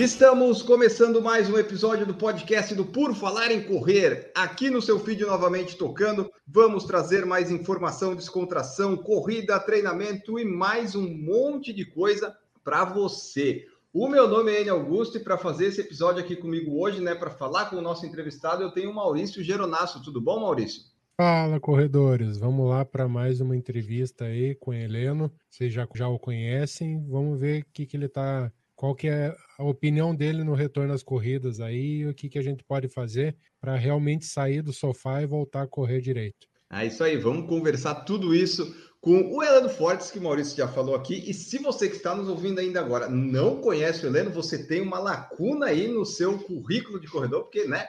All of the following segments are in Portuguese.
Estamos começando mais um episódio do podcast do Por Falar em Correr. Aqui no seu feed novamente tocando, vamos trazer mais informação, descontração, corrida, treinamento e mais um monte de coisa para você. O meu nome é Enio Augusto e para fazer esse episódio aqui comigo hoje, né, para falar com o nosso entrevistado, eu tenho o Maurício Geronasso. Tudo bom, Maurício? Fala, corredores. Vamos lá para mais uma entrevista aí com o Heleno. Vocês já, já o conhecem. Vamos ver o que, que ele está qual que é a opinião dele no retorno às corridas aí e o que, que a gente pode fazer para realmente sair do sofá e voltar a correr direito. É isso aí, vamos conversar tudo isso com o Heleno Fortes, que o Maurício já falou aqui. E se você que está nos ouvindo ainda agora não conhece o Heleno, você tem uma lacuna aí no seu currículo de corredor, porque né,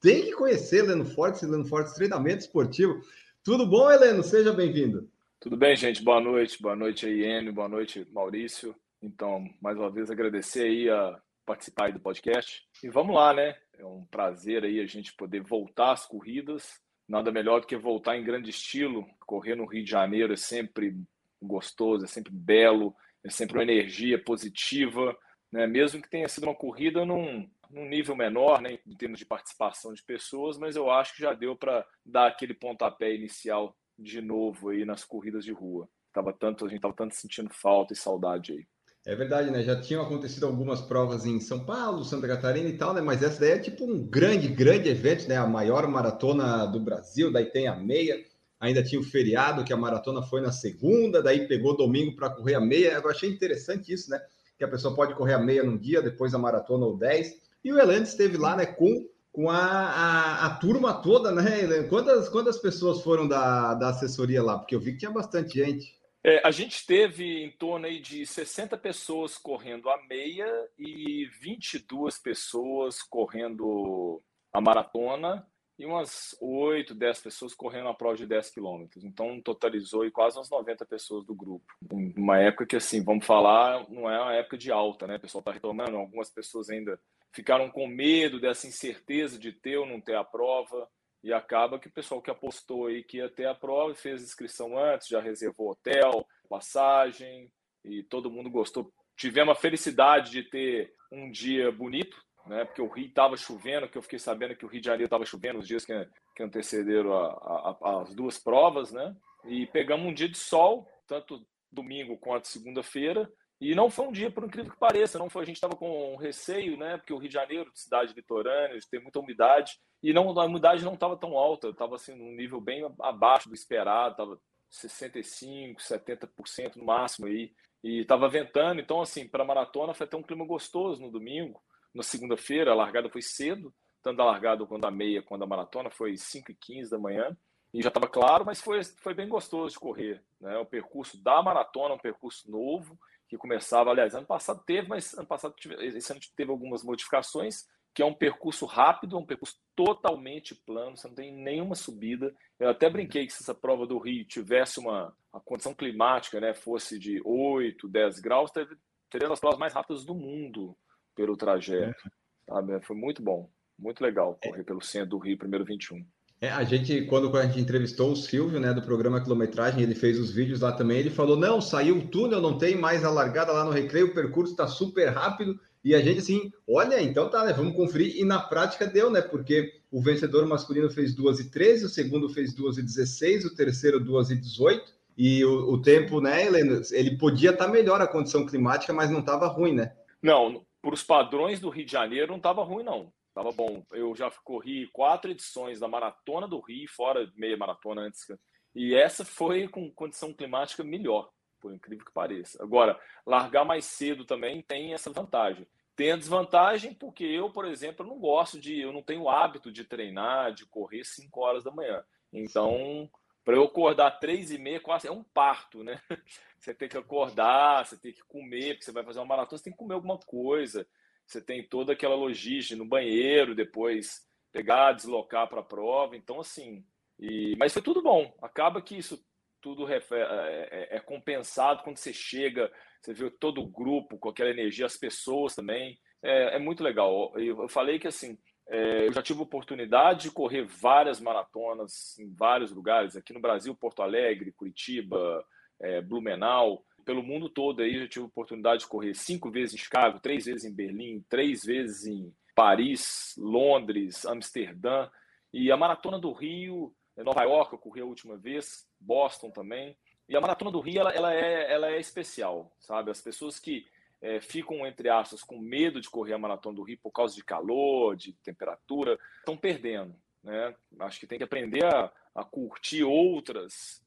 tem que conhecer Heleno Fortes, Heleno Fortes Treinamento Esportivo. Tudo bom, Heleno? Seja bem-vindo. Tudo bem, gente? Boa noite. Boa noite aí, Enio. Boa noite, Maurício. Então, mais uma vez, agradecer aí a participar aí do podcast. E vamos lá, né? É um prazer aí a gente poder voltar às corridas. Nada melhor do que voltar em grande estilo. Correr no Rio de Janeiro é sempre gostoso, é sempre belo, é sempre uma energia positiva, né? Mesmo que tenha sido uma corrida num, num nível menor, né, em termos de participação de pessoas, mas eu acho que já deu para dar aquele pontapé inicial de novo aí nas corridas de rua. Tava tanto, a gente estava tanto sentindo falta e saudade aí. É verdade, né? Já tinham acontecido algumas provas em São Paulo, Santa Catarina e tal, né? Mas essa daí é tipo um grande, grande evento, né? A maior maratona do Brasil, daí tem a meia. Ainda tinha o feriado, que a maratona foi na segunda, daí pegou domingo para correr a meia. Eu achei interessante isso, né? Que a pessoa pode correr a meia num dia, depois a maratona ou 10. E o Elan esteve lá, né, com, com a, a, a turma toda, né? Quantas, quantas pessoas foram da, da assessoria lá? Porque eu vi que tinha bastante gente. É, a gente teve em torno aí de 60 pessoas correndo a meia e 22 pessoas correndo a maratona e umas 8, 10 pessoas correndo a prova de 10 quilômetros. Então, totalizou aí quase umas 90 pessoas do grupo. Uma época que, assim, vamos falar, não é uma época de alta, né? O pessoal está retomando, algumas pessoas ainda ficaram com medo dessa incerteza de ter ou não ter a prova. E acaba que o pessoal que apostou aí que ia ter a prova fez inscrição antes, já reservou hotel, passagem, e todo mundo gostou. Tivemos a felicidade de ter um dia bonito, né? Porque o Rio estava chovendo, que eu fiquei sabendo que o Rio de Janeiro estava chovendo os dias que, que antecederam a, a, as duas provas, né? E pegamos um dia de sol, tanto domingo quanto segunda-feira, e não foi um dia, por incrível que pareça, não foi. A gente estava com receio, né? Porque o Rio de Janeiro, cidade litorânea, tem muita umidade, e não, a umidade não estava tão alta, estava assim, num nível bem abaixo do esperado, estava 65%, 70% no máximo aí, e estava ventando. Então, assim, para a maratona foi até um clima gostoso no domingo. Na segunda-feira, a largada foi cedo, tanto a largada quanto a meia, quando a maratona foi 5 e 15 da manhã, e já estava claro, mas foi, foi bem gostoso de correr. Né? O percurso da maratona, um percurso novo, que começava, aliás, ano passado teve, mas ano passado esse ano teve algumas modificações, que é um percurso rápido, um percurso totalmente plano, você não tem nenhuma subida. Eu até brinquei que se essa prova do Rio tivesse uma a condição climática, né, fosse de 8, 10 graus, teria as provas mais rápidas do mundo pelo trajeto. É. Sabe? Foi muito bom, muito legal correr é. pelo centro do Rio, primeiro 21. É, a gente, quando a gente entrevistou o Silvio, né, do programa Quilometragem, ele fez os vídeos lá também, ele falou, não, saiu o túnel, não tem mais a largada lá no Recreio, o percurso está super rápido, e a gente assim, olha, então tá, né, vamos conferir, e na prática deu, né, porque o vencedor masculino fez 2 e 13, o segundo fez 2 e 16, o terceiro 2 e 18, e o, o tempo, né, Helena, ele podia estar tá melhor a condição climática, mas não estava ruim, né? Não, para os padrões do Rio de Janeiro não estava ruim, não. Tava bom. Eu já corri quatro edições da Maratona do Rio, fora meia maratona antes. E essa foi com condição climática melhor, por incrível que pareça. Agora, largar mais cedo também tem essa vantagem. Tem a desvantagem porque eu, por exemplo, não gosto de, eu não tenho hábito de treinar, de correr 5 horas da manhã. Então, para eu acordar três e meia, quase é um parto, né? Você tem que acordar, você tem que comer, porque você vai fazer uma maratona, você tem que comer alguma coisa você tem toda aquela logística no banheiro, depois pegar, deslocar para a prova. Então, assim, e... mas foi tudo bom. Acaba que isso tudo é, é, é, compensado quando você chega, você vê todo o grupo com aquela energia, as pessoas também. É, é muito legal. Eu falei que assim, é, eu já tive oportunidade de correr várias maratonas em vários lugares, aqui no Brasil, Porto Alegre, Curitiba, é, Blumenau, pelo mundo todo aí, já tive oportunidade de correr cinco vezes em Chicago, três vezes em Berlim, três vezes em Paris, Londres, Amsterdã, e a Maratona do Rio, Nova York, eu corri a última vez, Boston também, e a Maratona do Rio, ela, ela, é, ela é especial, sabe? As pessoas que é, ficam, entre aspas, com medo de correr a maratona do Rio por causa de calor, de temperatura, estão perdendo. Né? Acho que tem que aprender a, a curtir outras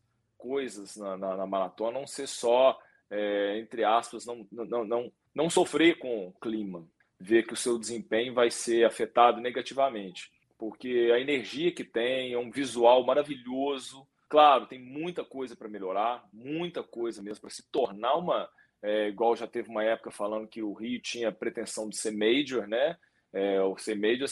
coisas na, na, na, maratona, não ser só, é, entre aspas, não, não, não, não sofrer com o clima, ver que o seu desempenho vai ser afetado negativamente. Porque a energia que tem é um visual maravilhoso. Claro, tem muita coisa para melhorar, muita coisa mesmo para se tornar uma é, igual já teve uma época falando que o Rio tinha pretensão de ser major, né? É, o ser major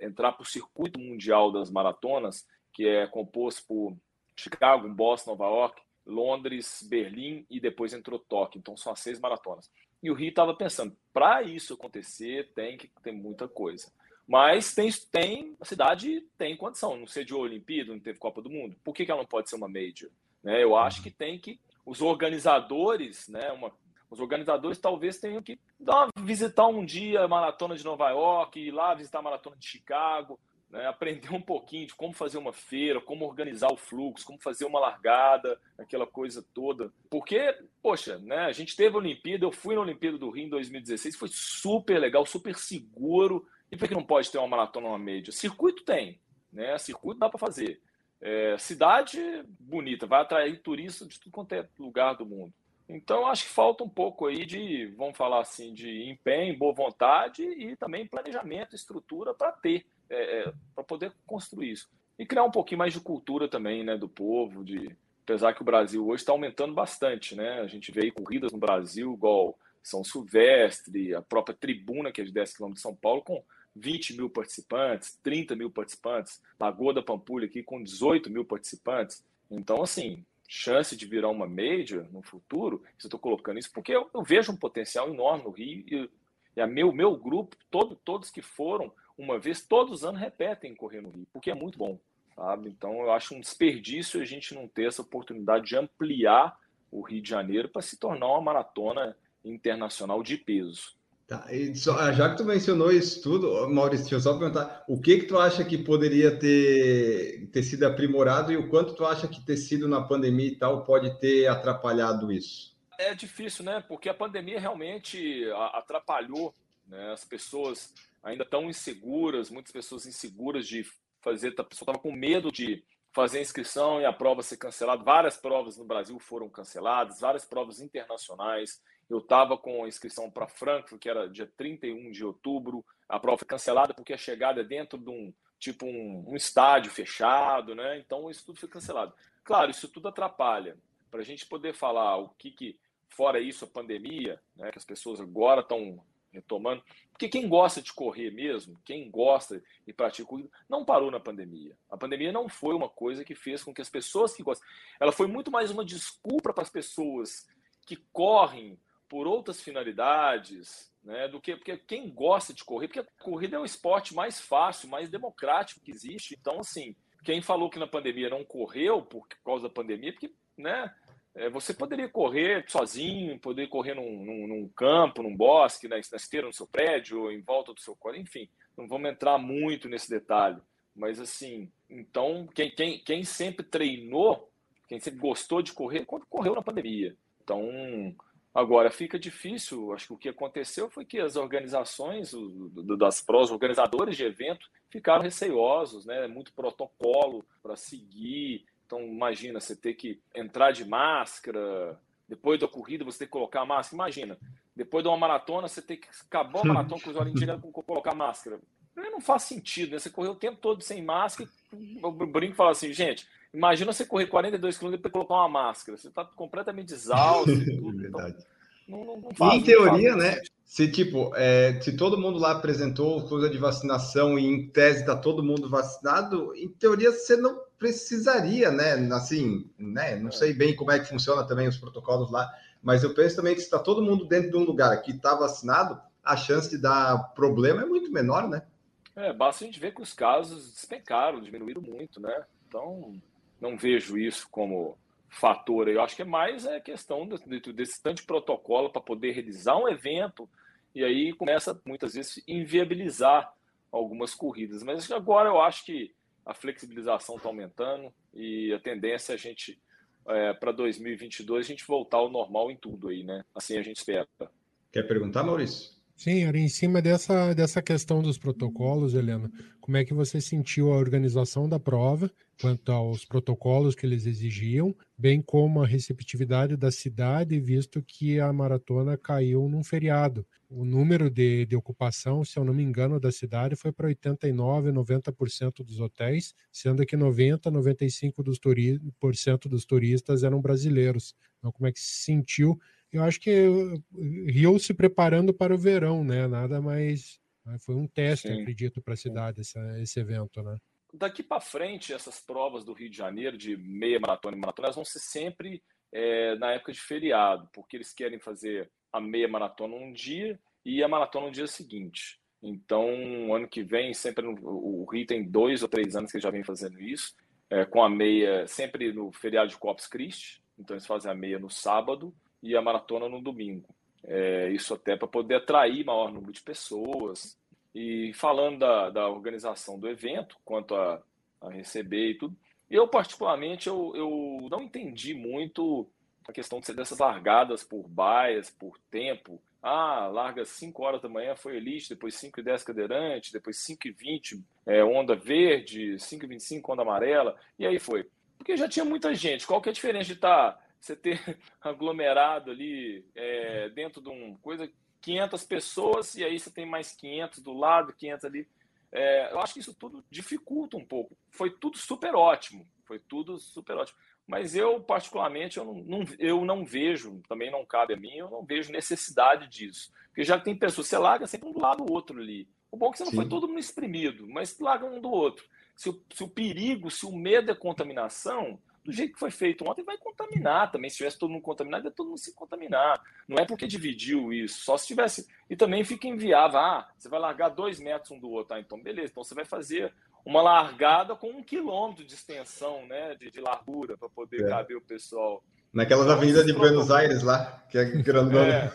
é entrar para o circuito mundial das maratonas, que é composto por Chicago, Boston, Nova York, Londres, Berlim e depois entrou Tóquio. Então são as seis maratonas. E o Rio estava pensando, para isso acontecer, tem que ter muita coisa. Mas tem, tem a cidade tem condição, não sediou a Olimpíada, não teve Copa do Mundo. Por que, que ela não pode ser uma major? Né? Eu acho que tem que os organizadores, né, uma os organizadores talvez tenham que dar, visitar um dia a maratona de Nova York, ir lá visitar a maratona de Chicago, né, aprender um pouquinho de como fazer uma feira, como organizar o fluxo, como fazer uma largada, aquela coisa toda. Porque, poxa, né, a gente teve a Olimpíada, eu fui na Olimpíada do Rio em 2016, foi super legal, super seguro. E por que não pode ter uma maratona uma média? Circuito tem, né? Circuito dá para fazer. É, cidade bonita, vai atrair turistas de tudo quanto é lugar do mundo. Então, acho que falta um pouco aí de, vamos falar assim, de empenho, boa vontade e também planejamento, estrutura para ter, é, é para poder construir isso. E criar um pouquinho mais de cultura também, né, do povo, de apesar que o Brasil hoje está aumentando bastante, né? A gente vê corridas no Brasil, igual São Silvestre, a própria tribuna, que é de 10 km de São Paulo, com 20 mil participantes, 30 mil participantes, Lagoa da Pampulha aqui com 18 mil participantes. Então, assim, chance de virar uma major no futuro, eu estou colocando isso porque eu, eu, vejo um potencial enorme no Rio e, e a meu, meu grupo, todo, todos que foram uma vez, todos os anos repetem correr no Rio, porque é muito bom, sabe? Então eu acho um desperdício a gente não ter essa oportunidade de ampliar o Rio de Janeiro para se tornar uma maratona internacional de peso. Tá, só, ah, já que tu mencionou isso tudo, Maurício, deixa eu só perguntar, o que que tu acha que poderia ter, ter sido aprimorado e o quanto tu acha que ter sido na pandemia e tal pode ter atrapalhado isso? É difícil, né? Porque a pandemia realmente atrapalhou, né? As pessoas ainda estão inseguras, muitas pessoas inseguras de fazer, a pessoa estava com medo de fazer a inscrição e a prova ser cancelada. Várias provas no Brasil foram canceladas, várias provas internacionais. Eu estava com a inscrição para Frankfurt, que era dia 31 de outubro. A prova foi cancelada porque a chegada é dentro de um tipo um, um estádio fechado, né? Então isso tudo foi cancelado. Claro, isso tudo atrapalha. Para a gente poder falar o que, que fora isso a pandemia, né? Que as pessoas agora estão retomando. Porque quem gosta de correr mesmo, quem gosta e pratica corrida, não parou na pandemia. A pandemia não foi uma coisa que fez com que as pessoas que gostam. Ela foi muito mais uma desculpa para as pessoas que correm por outras finalidades, né, do que porque quem gosta de correr, porque a corrida é o esporte mais fácil, mais democrático que existe. Então, assim, quem falou que na pandemia não correu por causa da pandemia, porque, né, você poderia correr sozinho, poderia correr num, num, num campo, num bosque, na, na esteira no seu prédio, em volta do seu quarto, enfim, não vamos entrar muito nesse detalhe. Mas assim, então, quem, quem, quem sempre treinou, quem sempre gostou de correr, correu na pandemia. Então, agora fica difícil. Acho que o que aconteceu foi que as organizações o, do, das prós, organizadores de evento, ficaram receiosos, né? Muito protocolo para seguir, então, imagina você ter que entrar de máscara, depois da corrida você ter que colocar a máscara. Imagina, depois de uma maratona você ter que acabar a maratona com os olhos direto com colocar máscara. Não faz sentido, né? Você correu o tempo todo sem máscara. Eu brinco e falo assim, gente, imagina você correr 42 km e colocar uma máscara. Você está completamente exausto. tudo, então, Não, não, não faz, em teoria, né? Se tipo, é, se todo mundo lá apresentou coisa de vacinação e em tese está todo mundo vacinado, em teoria você não precisaria, né? Assim, né? Não sei bem como é que funciona também os protocolos lá, mas eu penso também que se está todo mundo dentro de um lugar que está vacinado, a chance de dar problema é muito menor, né? É, basta a gente ver que os casos despencaram, diminuíram muito, né? Então, não vejo isso como fator. Eu acho que é mais a questão desse tanto de protocolo para poder realizar um evento e aí começa muitas vezes inviabilizar algumas corridas. Mas agora eu acho que a flexibilização está aumentando e a tendência é a gente é, para 2022 a gente voltar ao normal em tudo aí, né? Assim a gente espera. Quer perguntar, Maurício? Sim, era em cima dessa, dessa questão dos protocolos, Helena. Como é que você sentiu a organização da prova, quanto aos protocolos que eles exigiam, bem como a receptividade da cidade, visto que a maratona caiu num feriado? O número de, de ocupação, se eu não me engano, da cidade foi para 89%, 90% dos hotéis, sendo que 90%, 95% dos, dos turistas eram brasileiros. Então, como é que se sentiu eu acho que Rio se preparando para o verão, né? Nada mais. Né, foi um teste, Sim. acredito, para a cidade esse, esse evento, né? Daqui para frente, essas provas do Rio de Janeiro, de meia maratona e maratona, elas vão ser sempre é, na época de feriado, porque eles querem fazer a meia maratona um dia e a maratona no dia seguinte. Então, ano que vem, sempre no, o Rio tem dois ou três anos que já vem fazendo isso, é, com a meia sempre no feriado de Corpus Christi. Então, eles fazem a meia no sábado e a maratona no domingo. É, isso até para poder atrair maior número de pessoas. E falando da, da organização do evento, quanto a, a receber e tudo, eu particularmente eu, eu não entendi muito a questão de ser dessas largadas por baias, por tempo. Ah, larga 5 horas da manhã foi elite, depois 5 e 10 cadeirante, depois 5 e 20 é, onda verde, 5 e 25 onda amarela, e aí foi. Porque já tinha muita gente. Qual que é a diferença de estar tá você ter aglomerado ali é, dentro de uma coisa, 500 pessoas, e aí você tem mais 500 do lado, 500 ali. É, eu acho que isso tudo dificulta um pouco. Foi tudo super ótimo, foi tudo super ótimo. Mas eu, particularmente, eu não, não, eu não vejo, também não cabe a mim, eu não vejo necessidade disso. Porque já tem pessoas, você larga sempre um do lado do outro ali. O bom é que você não Sim. foi todo mundo exprimido, mas larga um do outro. Se o, se o perigo, se o medo é contaminação, do jeito que foi feito ontem, vai contaminar também. Se tivesse todo mundo contaminado, ia todo mundo se contaminar. Não é porque dividiu isso, só se tivesse. E também fica inviável. Ah, você vai largar dois metros um do outro. Ah, então, beleza. Então você vai fazer uma largada com um quilômetro de extensão, né? De, de largura, para poder é. caber o pessoal. Naquelas então, avenidas de Buenos Aires lá, que é grandona.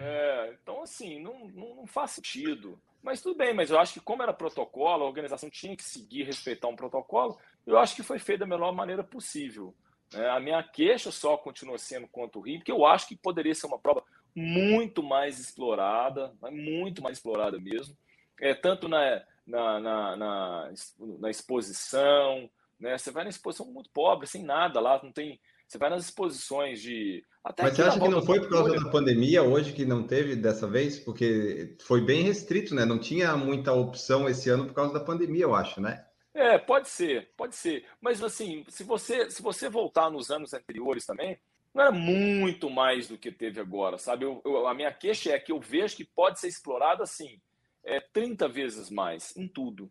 É, é, então, assim, não, não, não faz sentido. Mas tudo bem, mas eu acho que como era protocolo, a organização tinha que seguir, respeitar um protocolo, eu acho que foi feito da melhor maneira possível. É, a minha queixa só continua sendo quanto o Rio, porque eu acho que poderia ser uma prova muito mais explorada, muito mais explorada mesmo, é, tanto na, na, na, na, na exposição, né? Você vai na exposição muito pobre, sem nada lá, não tem. Você vai nas exposições de. Até Mas você acha que não foi por causa da pandemia hoje que não teve dessa vez? Porque foi bem restrito, né? Não tinha muita opção esse ano por causa da pandemia, eu acho, né? É, pode ser, pode ser. Mas assim, se você, se você voltar nos anos anteriores também, não era muito mais do que teve agora, sabe? Eu, eu, a minha queixa é que eu vejo que pode ser explorado assim, é 30 vezes mais em tudo,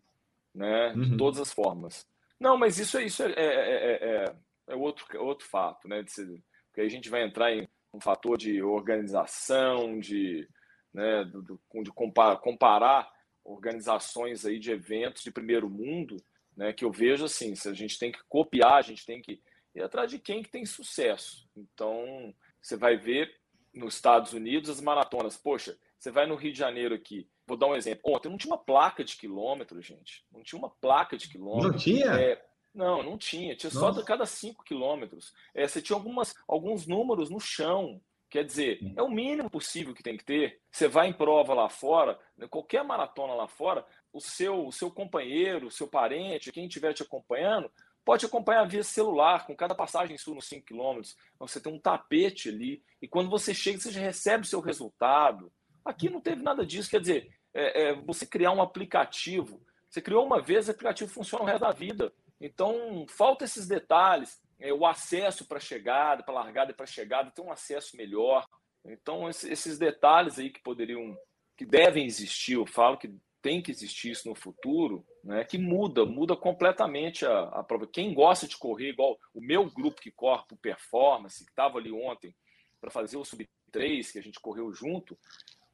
né? De uhum. todas as formas. Não, mas isso, isso é, é, é, é outro, outro fato, né? De ser, porque aí a gente vai entrar em um fator de organização, de, né, de comparar, comparar organizações aí de eventos de primeiro mundo né? Que eu vejo assim, se a gente tem que copiar, a gente tem que ir atrás de quem que tem sucesso. Então, você vai ver nos Estados Unidos as maratonas. Poxa, você vai no Rio de Janeiro aqui. Vou dar um exemplo. Ontem não tinha uma placa de quilômetro, gente. Não tinha uma placa de quilômetro. Não tinha? É, não, não tinha. Tinha Nossa. só de cada cinco quilômetros. É, você tinha algumas, alguns números no chão. Quer dizer, é o mínimo possível que tem que ter. Você vai em prova lá fora, qualquer maratona lá fora, o seu, o seu companheiro, o seu parente, quem estiver te acompanhando, pode acompanhar via celular, com cada passagem sua nos 5 km. Você tem um tapete ali, e quando você chega, você já recebe o seu resultado. Aqui não teve nada disso, quer dizer, é, é, você criar um aplicativo. Você criou uma vez, o aplicativo funciona o resto da vida. Então, falta esses detalhes. É, o acesso para chegada, para largada e para chegada, ter um acesso melhor. Então, esses detalhes aí que poderiam, que devem existir, eu falo que tem que existir isso no futuro, né, que muda, muda completamente a, a prova. Quem gosta de correr, igual o meu grupo que corre por performance, que estava ali ontem para fazer o sub-3, que a gente correu junto,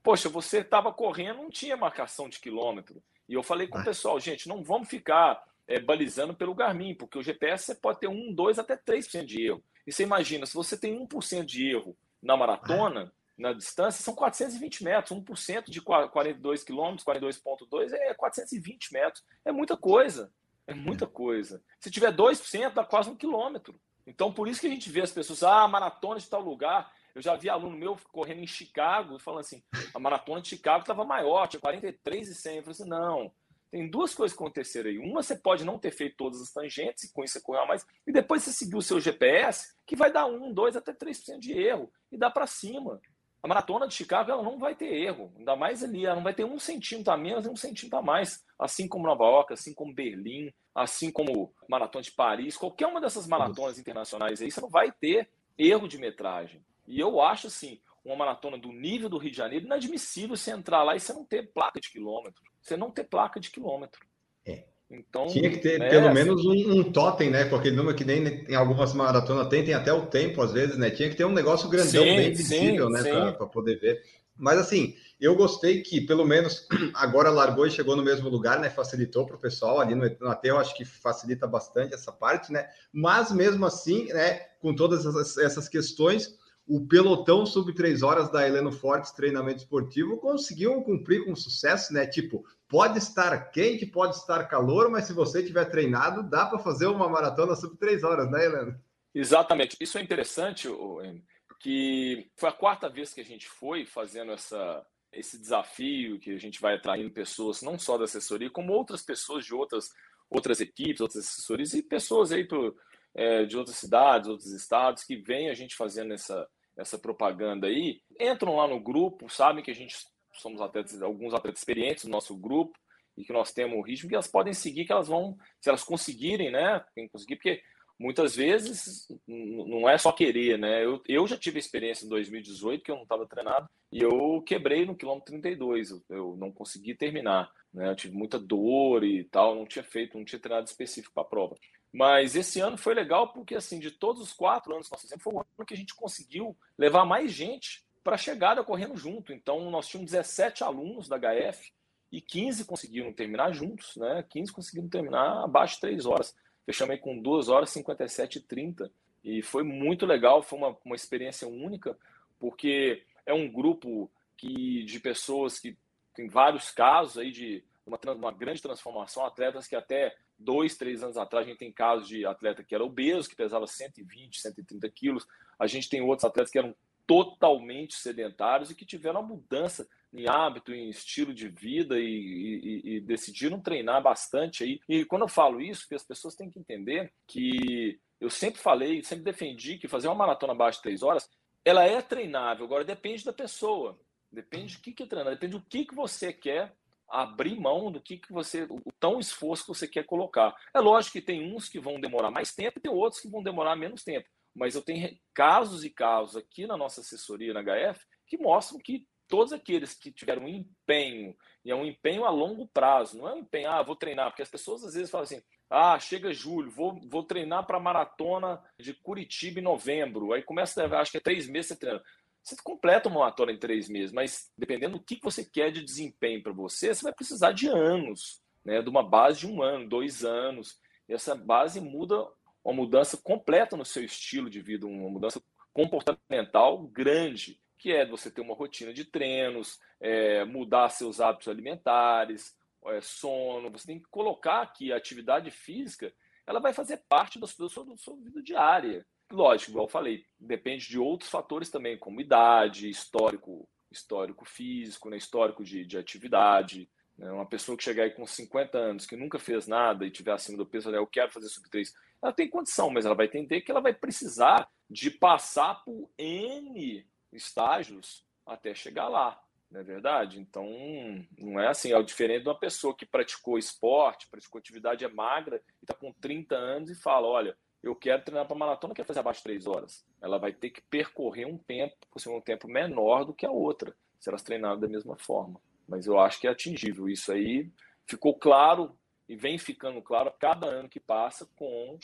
poxa, você estava correndo, não tinha marcação de quilômetro. E eu falei com o pessoal, gente, não vamos ficar é, balizando pelo Garmin, porque o GPS você pode ter 1, 2, até 3% de erro. E você imagina, se você tem 1% de erro na maratona, na distância, são 420 metros. 1% de 42 quilômetros, 42,2 é 420 metros. É muita coisa. É muita coisa. Se tiver 2%, dá quase um quilômetro. Então, por isso que a gente vê as pessoas, ah, maratona de tal lugar. Eu já vi aluno meu correndo em Chicago, falando assim, a maratona de Chicago estava maior, tinha 43 e 100. Eu falei assim, não, tem duas coisas que aconteceram aí. Uma, você pode não ter feito todas as tangentes, e com isso você correu mais, e depois você seguiu o seu GPS, que vai dar 1, 2, até 3% de erro, e dá para cima. A maratona de Chicago ela não vai ter erro, ainda mais ali, ela não vai ter um centímetro a menos e um centímetro a mais, assim como Nova York, assim como Berlim, assim como Maratona de Paris, qualquer uma dessas maratonas internacionais aí, você não vai ter erro de metragem. E eu acho assim, uma maratona do nível do Rio de Janeiro, inadmissível você entrar lá e você não ter placa de quilômetro. Você não ter placa de quilômetro. É. Então, Tinha que ter é, pelo assim, menos um, um, totem, né? Com aquele número que nem em algumas maratonas tem, tem até o tempo, às vezes, né? Tinha que ter um negócio grandão, sim, bem visível, sim, né? Para poder ver. Mas assim, eu gostei que pelo menos agora largou e chegou no mesmo lugar, né? Facilitou para o pessoal ali no, no eu acho que facilita bastante essa parte, né? Mas mesmo assim, né? Com todas essas, essas questões, o pelotão sub três horas da Heleno Fortes Treinamento Esportivo conseguiu cumprir com sucesso, né? Tipo, pode estar quente, pode estar calor, mas se você tiver treinado, dá para fazer uma maratona sub três horas, né, Heleno? Exatamente. Isso é interessante, que foi a quarta vez que a gente foi fazendo essa, esse desafio, que a gente vai atraindo pessoas, não só da assessoria, como outras pessoas de outras, outras equipes, outras assessorias e pessoas aí pro, é, de outras cidades, outros estados, que vêm a gente fazendo essa, essa propaganda aí, entram lá no grupo, sabem que a gente somos atletas, alguns atletas experientes no nosso grupo e que nós temos o ritmo que elas podem seguir, que elas vão, se elas conseguirem, né? Tem que conseguir, porque muitas vezes não é só querer, né? Eu, eu já tive experiência em 2018 que eu não estava treinado e eu quebrei no quilômetro 32, eu, eu não consegui terminar, né? Eu tive muita dor e tal, não tinha feito, não tinha treinado específico para a prova. Mas esse ano foi legal porque, assim, de todos os quatro anos que nós fizemos, foi o ano que a gente conseguiu levar mais gente para a chegada correndo junto. Então, nós tínhamos 17 alunos da HF e 15 conseguiram terminar juntos, né? 15 conseguiram terminar abaixo de 3 horas. Fechamos aí com 2 horas 57 e 30. E foi muito legal, foi uma, uma experiência única, porque é um grupo que, de pessoas que tem vários casos aí de uma, uma grande transformação, atletas que até dois, três anos atrás, a gente tem casos de atleta que era obeso, que pesava 120, 130 quilos. A gente tem outros atletas que eram totalmente sedentários e que tiveram uma mudança em hábito, em estilo de vida e, e, e, decidiram treinar bastante aí. E quando eu falo isso, que as pessoas têm que entender que eu sempre falei, sempre defendi que fazer uma maratona abaixo de três horas, ela é treinável. Agora depende da pessoa, depende do que que é treinar, depende do que que você quer abrir mão do que, que você, o tão esforço que você quer colocar. É lógico que tem uns que vão demorar mais tempo e tem outros que vão demorar menos tempo. Mas eu tenho casos e casos aqui na nossa assessoria na HF que mostram que todos aqueles que tiveram um empenho, e é um empenho a longo prazo, não é um empenho, ah, vou treinar, porque as pessoas às vezes falam assim, ah, chega julho, vou, vou treinar para a maratona de Curitiba em novembro, aí começa, acho que é três meses você treina. Você completa uma maratona em três meses, mas dependendo do que você quer de desempenho para você, você vai precisar de anos, né? de uma base de um ano, dois anos. E essa base muda, uma mudança completa no seu estilo de vida, uma mudança comportamental grande, que é você ter uma rotina de treinos, é, mudar seus hábitos alimentares, é, sono. Você tem que colocar que a atividade física ela vai fazer parte da sua, da sua vida diária. Lógico, igual eu falei, depende de outros fatores também, como idade, histórico, histórico físico, né, histórico de, de atividade. Né? Uma pessoa que chegar aí com 50 anos, que nunca fez nada e tiver acima do peso, né, eu quero fazer sub 3, ela tem condição, mas ela vai entender que ela vai precisar de passar por N estágios até chegar lá, não é verdade? Então, não é assim, é diferente de uma pessoa que praticou esporte, praticou atividade é magra e está com 30 anos e fala, olha, eu quero treinar para maratona, quero fazer abaixo de três horas. Ela vai ter que percorrer um tempo, um tempo menor do que a outra, se elas treinarem da mesma forma. Mas eu acho que é atingível. Isso aí ficou claro e vem ficando claro a cada ano que passa com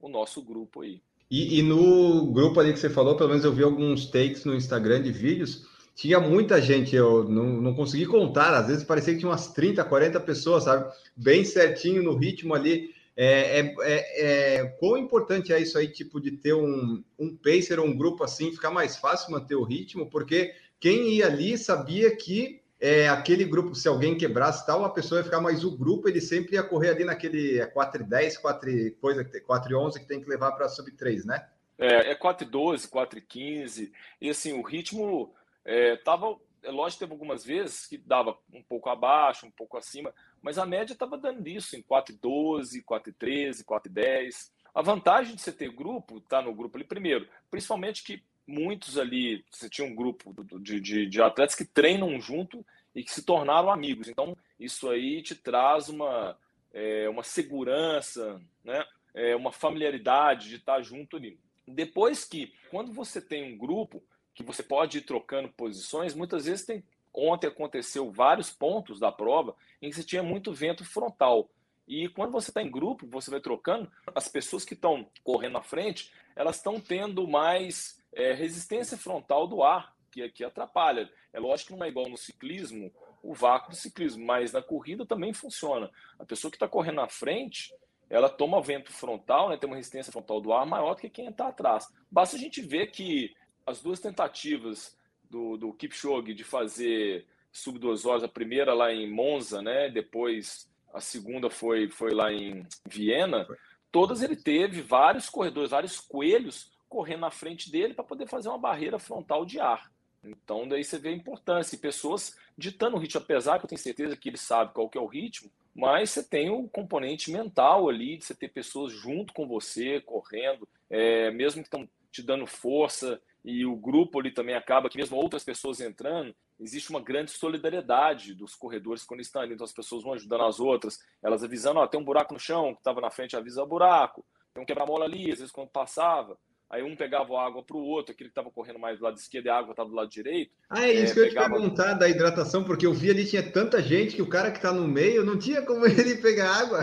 o nosso grupo aí. E, e, no grupo ali que você falou, pelo menos eu vi alguns takes no Instagram de vídeos, tinha muita gente, eu não, não consegui contar, às vezes parecia que tinha umas 30, 40 pessoas, sabe? Bem certinho no ritmo ali. É, é, é, é, quão importante é isso aí, tipo, de ter um, um pacer ou um grupo assim, ficar mais fácil manter o ritmo, porque quem ia ali sabia que é, aquele grupo, se alguém quebrasse tal, a pessoa ia ficar, mas o grupo ele sempre ia correr ali naquele 4 e 10, 4 e, coisa, 4 e 11 que tem que levar para sub 3, né? É, é 4 e 12, 4 e 15, e assim, o ritmo é, tava, é lógico, teve algumas vezes que dava um pouco abaixo, um pouco acima, mas a média estava dando isso, em 4 e 12, 4 e 13, 4 e 10. A vantagem de você ter grupo, tá no grupo ali, primeiro, principalmente que muitos ali, você tinha um grupo de, de, de, atletas que treinam junto e que se tornaram amigos. Então, isso aí te traz uma, é, uma segurança, né? É, uma familiaridade de estar junto ali. Depois que, quando você tem um grupo que você pode ir trocando posições, muitas vezes tem. Ontem aconteceu vários pontos da prova em que você tinha muito vento frontal. E quando você está em grupo, você vai trocando, as pessoas que estão correndo na frente, elas estão tendo mais é, resistência frontal do ar, que aqui atrapalha. É lógico que não é igual no ciclismo, o vácuo do ciclismo, mas na corrida também funciona. A pessoa que está correndo na frente, ela toma vento frontal, né, tem uma resistência frontal do ar maior do que quem está atrás. Basta a gente ver que as duas tentativas do, do Kipchoge de fazer sub duas horas, a primeira lá em Monza, né, depois a segunda foi, foi lá em Viena, todas ele teve vários corredores, vários coelhos correndo na frente dele para poder fazer uma barreira frontal de ar. Então, daí você vê a importância. E pessoas ditando o ritmo, apesar que eu tenho certeza que ele sabe qual que é o ritmo, mas você tem o componente mental ali, de você ter pessoas junto com você, correndo, é, mesmo que estão te dando força, e o grupo ali também acaba que mesmo outras pessoas entrando, existe uma grande solidariedade dos corredores quando estão ali. Então as pessoas vão ajudando as outras, elas avisando, ó, tem um buraco no chão, que estava na frente avisa o buraco, tem um quebra-mola ali, às vezes quando passava. Aí um pegava água para o outro, aquele que estava correndo mais do lado esquerdo e a água estava do lado direito. Ah, é isso é, que eu ia te perguntar da hidratação, porque eu vi ali tinha tanta gente que o cara que está no meio não tinha como ele pegar água.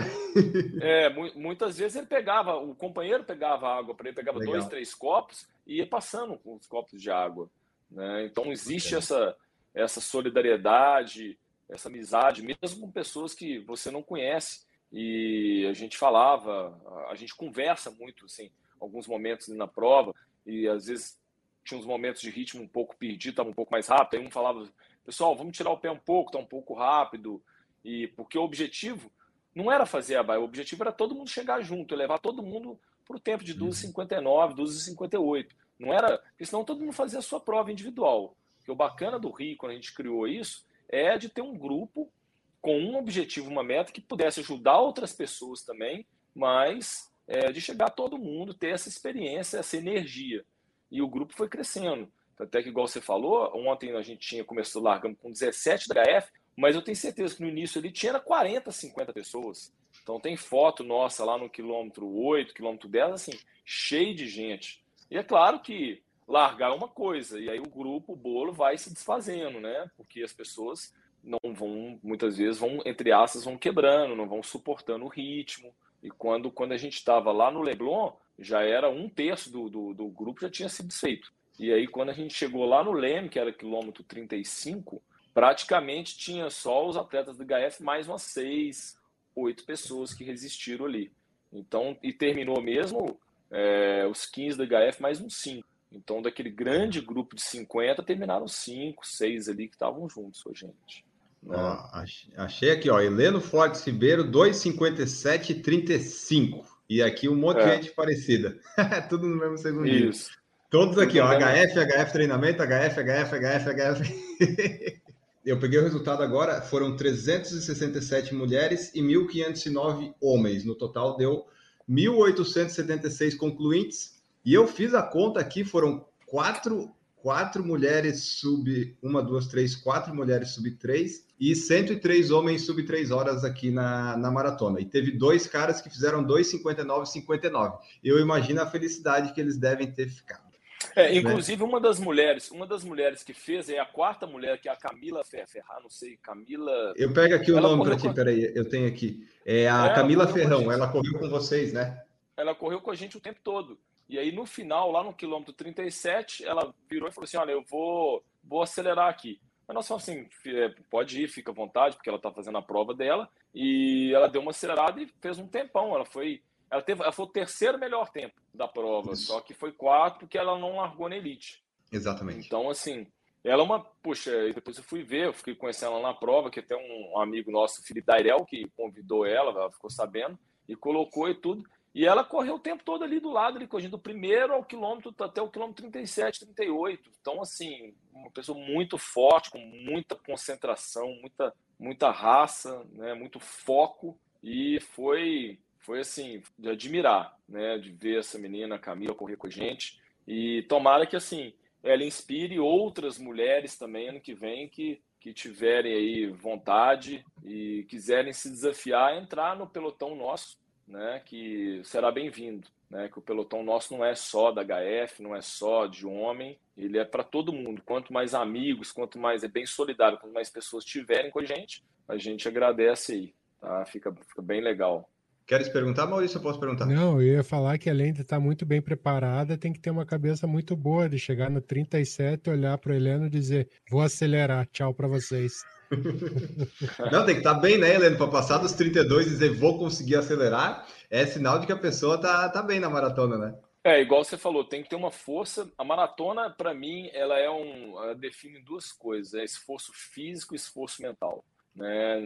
É, muitas vezes ele pegava, o companheiro pegava água para ele, pegava Legal. dois, três copos e ia passando com os copos de água. Né? Então existe essa, essa solidariedade, essa amizade, mesmo com pessoas que você não conhece. E a gente falava, a gente conversa muito, assim alguns momentos na prova, e às vezes tinha uns momentos de ritmo um pouco perdido, estava um pouco mais rápido. Aí um falava, pessoal, vamos tirar o pé um pouco, está um pouco rápido. E porque o objetivo não era fazer a baia, o objetivo era todo mundo chegar junto, levar todo mundo para o tempo de 12,59, 12,58. Não era, porque senão todo mundo fazia a sua prova individual. Porque o bacana do Rio, quando a gente criou isso, é de ter um grupo com um objetivo, uma meta que pudesse ajudar outras pessoas também, mas é, de chegar todo mundo, ter essa experiência, essa energia. E o grupo foi crescendo. Até que, igual você falou, ontem a gente tinha começou largando com 17 da HF, mas eu tenho certeza que no início ali tinha 40, 50 pessoas. Então tem foto nossa lá no quilômetro 8, quilômetro 10, assim, cheio de gente. E é claro que largar é uma coisa, e aí o grupo, o bolo vai se desfazendo, né? Porque as pessoas não vão, muitas vezes, vão, entre aspas, vão quebrando, não vão suportando o ritmo. E quando, quando a gente estava lá no Leblon, já era um terço do, do, do, grupo já tinha sido desfeito. E aí, quando a gente chegou lá no Leme, que era quilômetro 35, praticamente tinha só os atletas do HF, mais umas seis, oito pessoas que resistiram ali. Então, e terminou mesmo é, os 15 do HF, mais uns cinco. Então, daquele grande grupo de 50, terminaram cinco, seis ali que estavam juntos, gente. Né? Ó, achei aqui, ó, Heleno Fortes Ribeiro, 2,57,35. E aqui um monte é. de gente parecida. Tudo no mesmo segundo. Isso. Todos aqui, ó, HF, HF treinamento, HF, HF, HF, HF. Eu peguei o resultado agora, foram 367 mulheres e 1.509 homens. No total deu 1.876 concluintes. E eu fiz a conta aqui, foram quatro quatro mulheres sub uma, duas, três, quatro mulheres sub três e 103 homens sub 3 horas aqui na, na maratona. E teve dois caras que fizeram 2,59 59. Eu imagino a felicidade que eles devem ter ficado. É, né? inclusive, né? uma das mulheres, uma das mulheres que fez é a quarta mulher, que é a Camila Ferrar, não sei, Camila. Eu pego aqui o ela nome para ti, com... peraí, eu tenho aqui. É a é, Camila Ferrão, ela correu com vocês, né? Ela correu com a gente o tempo todo. E aí, no final, lá no quilômetro 37, ela virou e falou assim: Olha, eu vou, vou acelerar aqui. Mas nós falamos assim: é, pode ir, fica à vontade, porque ela está fazendo a prova dela. E ela deu uma acelerada e fez um tempão. Ela foi ela, teve, ela foi o terceiro melhor tempo da prova, Isso. só que foi quarto porque ela não largou na elite. Exatamente. Então, assim, ela é uma. Puxa, depois eu fui ver, eu fiquei conhecendo ela na prova, que até um amigo nosso, Felipe Dairel, que convidou ela, ela ficou sabendo, e colocou e tudo. E ela correu o tempo todo ali do lado, ali, correndo do primeiro ao quilômetro até o quilômetro 37, 38. Então, assim, uma pessoa muito forte, com muita concentração, muita, muita raça, né, muito foco. E foi foi assim, de admirar, né? De ver essa menina, Camila, correr com a gente. E tomara que, assim, ela inspire outras mulheres também ano que vem que, que tiverem aí vontade e quiserem se desafiar a entrar no pelotão nosso, né? Que será bem-vindo. Né, que o pelotão nosso não é só da HF, não é só de homem, ele é para todo mundo. Quanto mais amigos, quanto mais é bem solidário, quanto mais pessoas tiverem com a gente, a gente agradece aí, tá? Fica, fica bem legal. Queres perguntar, Maurício? Eu posso perguntar? Não, eu ia falar que além de estar muito bem preparada, tem que ter uma cabeça muito boa de chegar no 37, olhar para o Heleno e dizer: vou acelerar, tchau para vocês. Não, tem que estar bem, né, Heleno? Para passar dos 32 e dizer vou conseguir acelerar, é sinal de que a pessoa tá, tá bem na maratona, né? É, igual você falou, tem que ter uma força. A maratona, para mim, ela é um. Ela define duas coisas: é esforço físico e esforço mental. Né?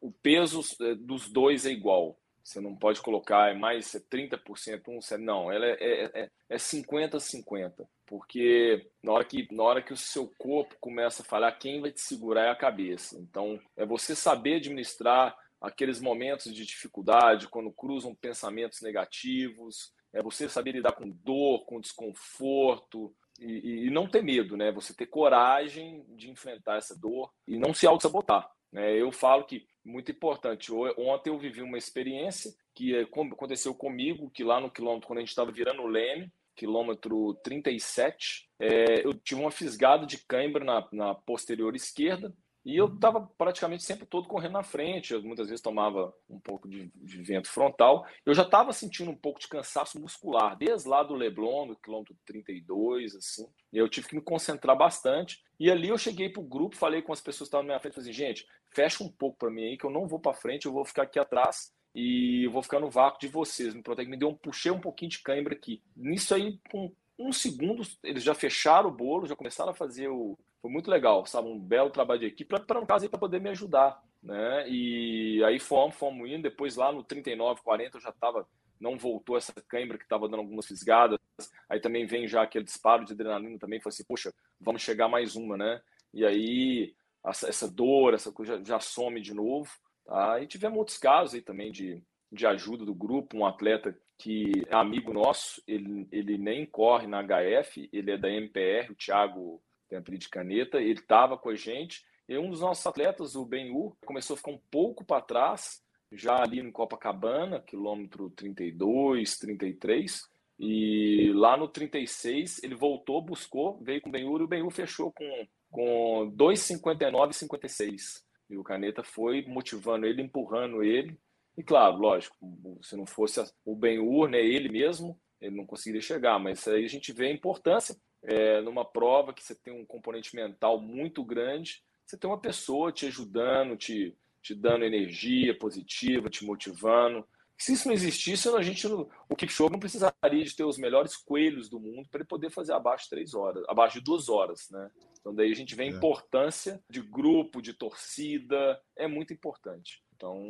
O peso é, dos dois é igual. Você não pode colocar é mais 30% um, não, ela é, é, é 50-50, é porque na hora, que, na hora que o seu corpo começa a falhar, quem vai te segurar é a cabeça. Então, é você saber administrar aqueles momentos de dificuldade, quando cruzam pensamentos negativos, é você saber lidar com dor, com desconforto, e, e, não ter medo, né? Você ter coragem de enfrentar essa dor e não se auto-sabotar. Né? Eu falo que muito importante. Ontem eu vivi uma experiência que é aconteceu comigo, que lá no quilômetro, quando a gente estava virando o Leme, quilômetro 37, é, eu tive uma fisgada de cãibra na, na posterior esquerda, e eu estava praticamente sempre todo correndo na frente, eu muitas vezes tomava um pouco de, de vento frontal. Eu já estava sentindo um pouco de cansaço muscular, desde lá do Leblon, no quilômetro 32, assim. Eu tive que me concentrar bastante. E ali eu cheguei para o grupo, falei com as pessoas que estavam na minha frente, falei assim, gente, fecha um pouco para mim aí, que eu não vou para frente, eu vou ficar aqui atrás e vou ficar no vácuo de vocês. Me protege, me deu um, puxei um pouquinho de cãibra aqui. Nisso aí, com um segundo, eles já fecharam o bolo, já começaram a fazer o, foi muito legal, sabe? Um belo trabalho de equipe, para no caso, para poder me ajudar, né? E aí fomos, fomos indo, depois lá no 39, 40 eu já estava, não voltou essa câimbra que estava dando algumas fisgadas, aí também vem já aquele disparo de adrenalina também, foi assim, poxa, vamos chegar mais uma, né? E aí essa, dor, essa coisa já, some de novo, tá? E tivemos outros casos aí também de, de ajuda do grupo, um atleta que é amigo nosso, ele, ele nem corre na HF, ele é da MPR, o Thiago tem apelido de caneta, ele estava com a gente, e um dos nossos atletas, o Benhu, começou a ficar um pouco para trás, já ali no Copacabana, quilômetro 32, 33, e lá no 36 ele voltou, buscou, veio com o Benhu, e o Benhu fechou com, com 2,59 e 56. E o Caneta foi motivando ele, empurrando ele. E claro, lógico, se não fosse o Ben-Hur, né, ele mesmo, ele não conseguiria chegar. Mas aí a gente vê a importância é, numa prova que você tem um componente mental muito grande, você tem uma pessoa te ajudando, te, te dando energia positiva, te motivando. Se isso não existisse, a gente, o Kipchoge não precisaria de ter os melhores coelhos do mundo para ele poder fazer abaixo de três horas, abaixo de duas horas, né? Então daí a gente vê a é. importância de grupo, de torcida, é muito importante. Então,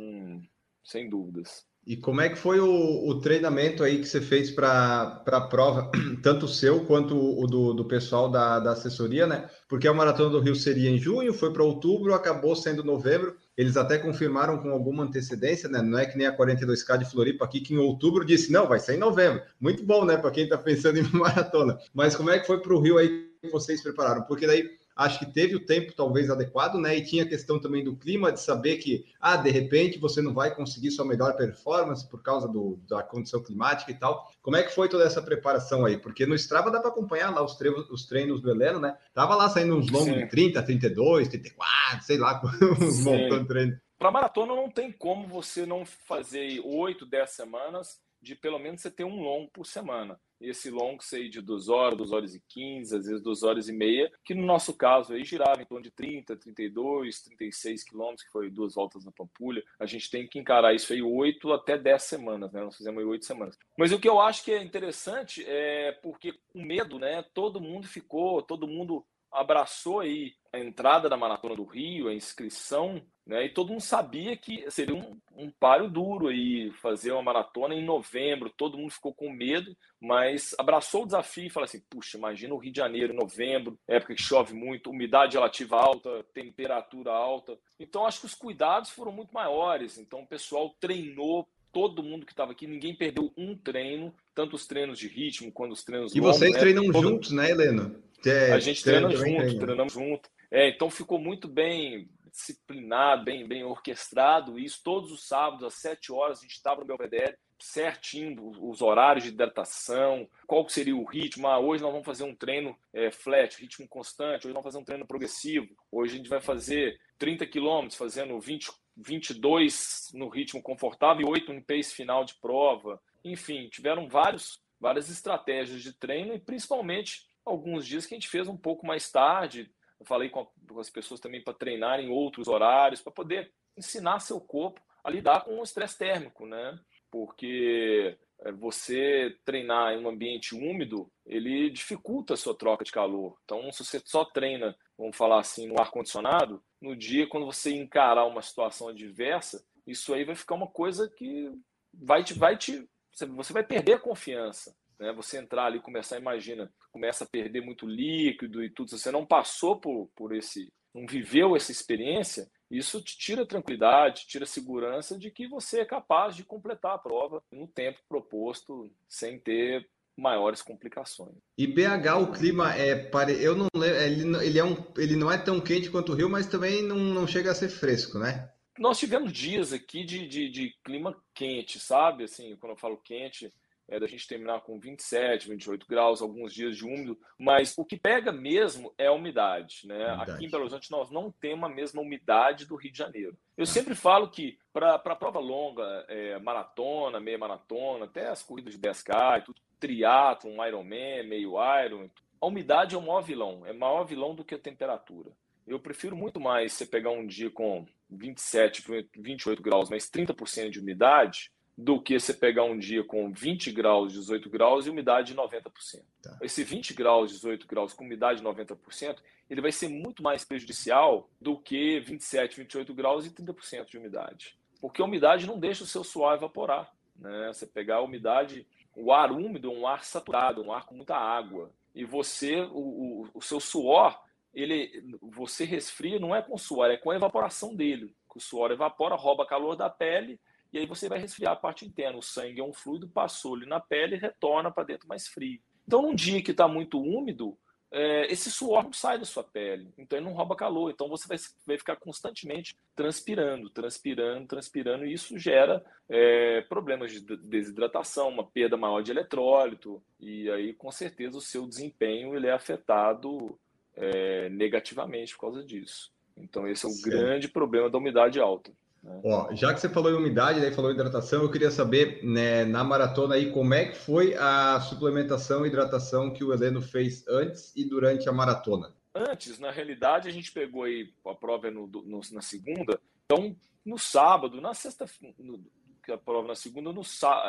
sem dúvidas. E como é que foi o, o treinamento aí que você fez para a prova, tanto o seu quanto o do, do pessoal da, da assessoria, né? Porque a Maratona do Rio seria em junho, foi para outubro, acabou sendo novembro. Eles até confirmaram com alguma antecedência, né? Não é que nem a 42K de Floripa aqui, que em outubro disse, não, vai ser em novembro. Muito bom, né? Para quem está pensando em maratona. Mas como é que foi para o Rio aí? vocês prepararam? Porque daí acho que teve o tempo talvez adequado, né? E tinha a questão também do clima, de saber que, ah, de repente você não vai conseguir sua melhor performance por causa do, da condição climática e tal. Como é que foi toda essa preparação aí? Porque no Strava dá para acompanhar lá os treinos, os treinos do Heleno, né? Tava lá saindo uns longos Sim. de 30, 32, 34, sei lá, uns montando treino. Para maratona não tem como você não fazer 8, 10 semanas de pelo menos você ter um longo por semana. Esse longo sei de 2 horas, 2 horas e 15, às vezes 2 horas e meia, que no nosso caso aí girava em torno de 30, 32, 36 quilômetros, que foi duas voltas na Pampulha. A gente tem que encarar isso aí 8 até 10 semanas, né? Nós fizemos aí 8 semanas. Mas o que eu acho que é interessante é porque com medo, né? Todo mundo ficou, todo mundo abraçou aí a entrada da Maratona do Rio, a inscrição, né? E todo mundo sabia que seria um, um páreo duro aí fazer uma maratona em novembro. Todo mundo ficou com medo, mas abraçou o desafio e falou assim: puxa, imagina o Rio de Janeiro em novembro, época que chove muito, umidade relativa alta, temperatura alta. Então acho que os cuidados foram muito maiores. Então o pessoal treinou todo mundo que estava aqui, ninguém perdeu um treino, tanto os treinos de ritmo quanto os treinos E vocês né? treinam todo... juntos, né, Helena? É, a gente treina, treina junto, treina. treinamos junto. É, então ficou muito bem disciplinado, bem, bem orquestrado isso. Todos os sábados, às 7 horas, a gente estava no Belvedere, certinho os horários de hidratação, qual seria o ritmo. Ah, hoje nós vamos fazer um treino é, flat, ritmo constante, hoje nós vamos fazer um treino progressivo, hoje a gente vai fazer 30 quilômetros, fazendo 20, 22 no ritmo confortável e 8 no pace final de prova. Enfim, tiveram vários, várias estratégias de treino e principalmente alguns dias que a gente fez um pouco mais tarde. Eu falei com, as pessoas também para treinar em outros horários, para poder ensinar seu corpo a lidar com o estresse térmico, né? Porque é, você treinar em um ambiente úmido, ele dificulta a sua troca de calor. Então, se você só treina, vamos falar assim, no ar-condicionado, no dia, quando você encarar uma situação adversa, isso aí vai ficar uma coisa que vai te, vai te, você vai perder a confiança. Né? Você entrar ali, começar, imagina, começa a perder muito líquido e tudo, se você não passou por, por esse, não viveu essa experiência, isso te tira tranquilidade, tira segurança de que você é capaz de completar a prova no tempo proposto, sem ter maiores complicações. E BH o clima é eu não ele, ele é um ele não é tão quente quanto o Rio, mas também não, não chega a ser fresco, né? Nós tivemos dias aqui de, de, de clima quente, sabe? Assim, quando eu falo quente, é da gente terminar com 27, 28 graus, alguns dias de úmido, mas o que pega mesmo é a umidade. Né? Aqui em Belo Horizonte nós não temos a mesma umidade do Rio de Janeiro. Eu ah. sempre falo que para a prova longa, é, maratona, meia maratona, até as corridas de 10K, tudo, triatlon, um Ironman, meio Iron, a umidade é o maior vilão, é maior vilão do que a temperatura. Eu prefiro muito mais você pegar um dia com 27, 28 graus, mas 30% de umidade, do que você pegar um dia com 20 graus, 18 graus e umidade de 90%. Tá. Esse 20 graus, 18 graus com umidade de 90%, ele vai ser muito mais prejudicial do que 27, 28 graus e 30% de umidade. Porque a umidade não deixa o seu suor evaporar. Né? Você pegar a umidade, o ar úmido é um ar saturado, um ar com muita água. E você, o, o, o seu suor, ele, você resfria não é com suor, é com a evaporação dele. O suor evapora, rouba calor da pele e aí você vai resfriar a parte interna. O sangue é um fluido, passou ali na pele e retorna para dentro mais frio. Então, num dia que está muito úmido, é, esse suor não sai da sua pele, então ele não rouba calor. Então você vai, vai ficar constantemente transpirando, transpirando, transpirando, e isso gera é, problemas de desidratação, uma perda maior de eletrólito, e aí com certeza o seu desempenho ele é afetado é, negativamente por causa disso. Então esse é o Sim. grande problema da umidade alta. Né? Ó, já que você falou em umidade, daí falou em hidratação, eu queria saber, né, na maratona aí, como é que foi a suplementação e hidratação que o Heleno fez antes e durante a maratona? Antes, na realidade, a gente pegou aí a prova no, no, na segunda, então no sábado, na sexta, no, a prova na segunda, no,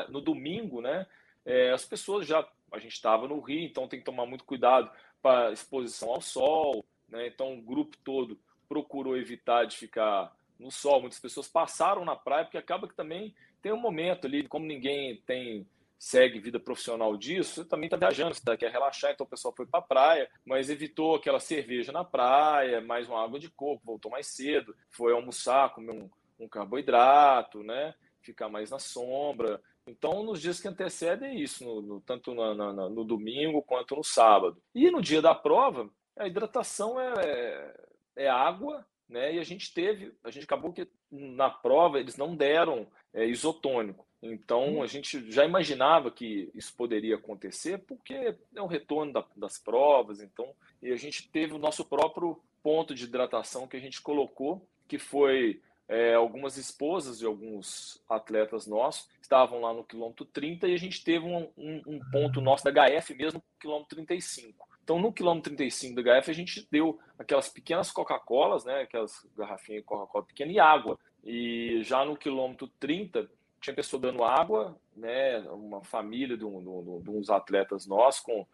no domingo, né, é, as pessoas já, a gente estava no Rio, então tem que tomar muito cuidado para exposição ao sol, né, então o grupo todo procurou evitar de ficar no sol. Muitas pessoas passaram na praia, porque acaba que também tem um momento ali, como ninguém tem segue vida profissional disso, você também está viajando, você tá, quer relaxar, então o pessoal foi para a praia, mas evitou aquela cerveja na praia, mais uma água de coco, voltou mais cedo, foi almoçar, comer um, um carboidrato, né? Ficar mais na sombra. Então, nos dias que antecedem é isso, no, no, tanto no, domingo quanto no sábado. E no dia da prova, a hidratação é, é água, né? E a gente teve, a gente acabou que na prova eles não deram é, isotônico. Então hum. a gente já imaginava que isso poderia acontecer, porque é o retorno da, das provas. Então, e a gente teve o nosso próprio ponto de hidratação que a gente colocou, que foi é, algumas esposas de alguns atletas nossos estavam lá no quilômetro 30 e a gente teve um, um, um ponto nosso da HF mesmo quilômetro 35. Então, no quilômetro 35 da HF, a gente deu aquelas pequenas Coca-Colas, né, aquelas garrafinhas de Coca-Cola pequena e água. E já no quilômetro 30, tinha pessoa dando água, né, uma família de, um, de uns atletas nossos, com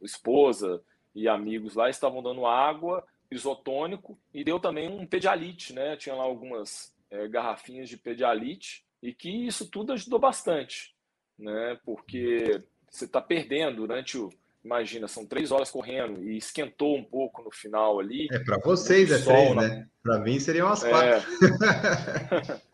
esposa e amigos lá, estavam dando água, isotônico, e deu também um pedialite, né, tinha lá algumas é, garrafinhas de pedialite, e que isso tudo ajudou bastante, né, porque você está perdendo durante o, imagina, são três horas correndo e esquentou um pouco no final ali. É, para vocês é três, né? Para mim seriam umas é. quatro. É.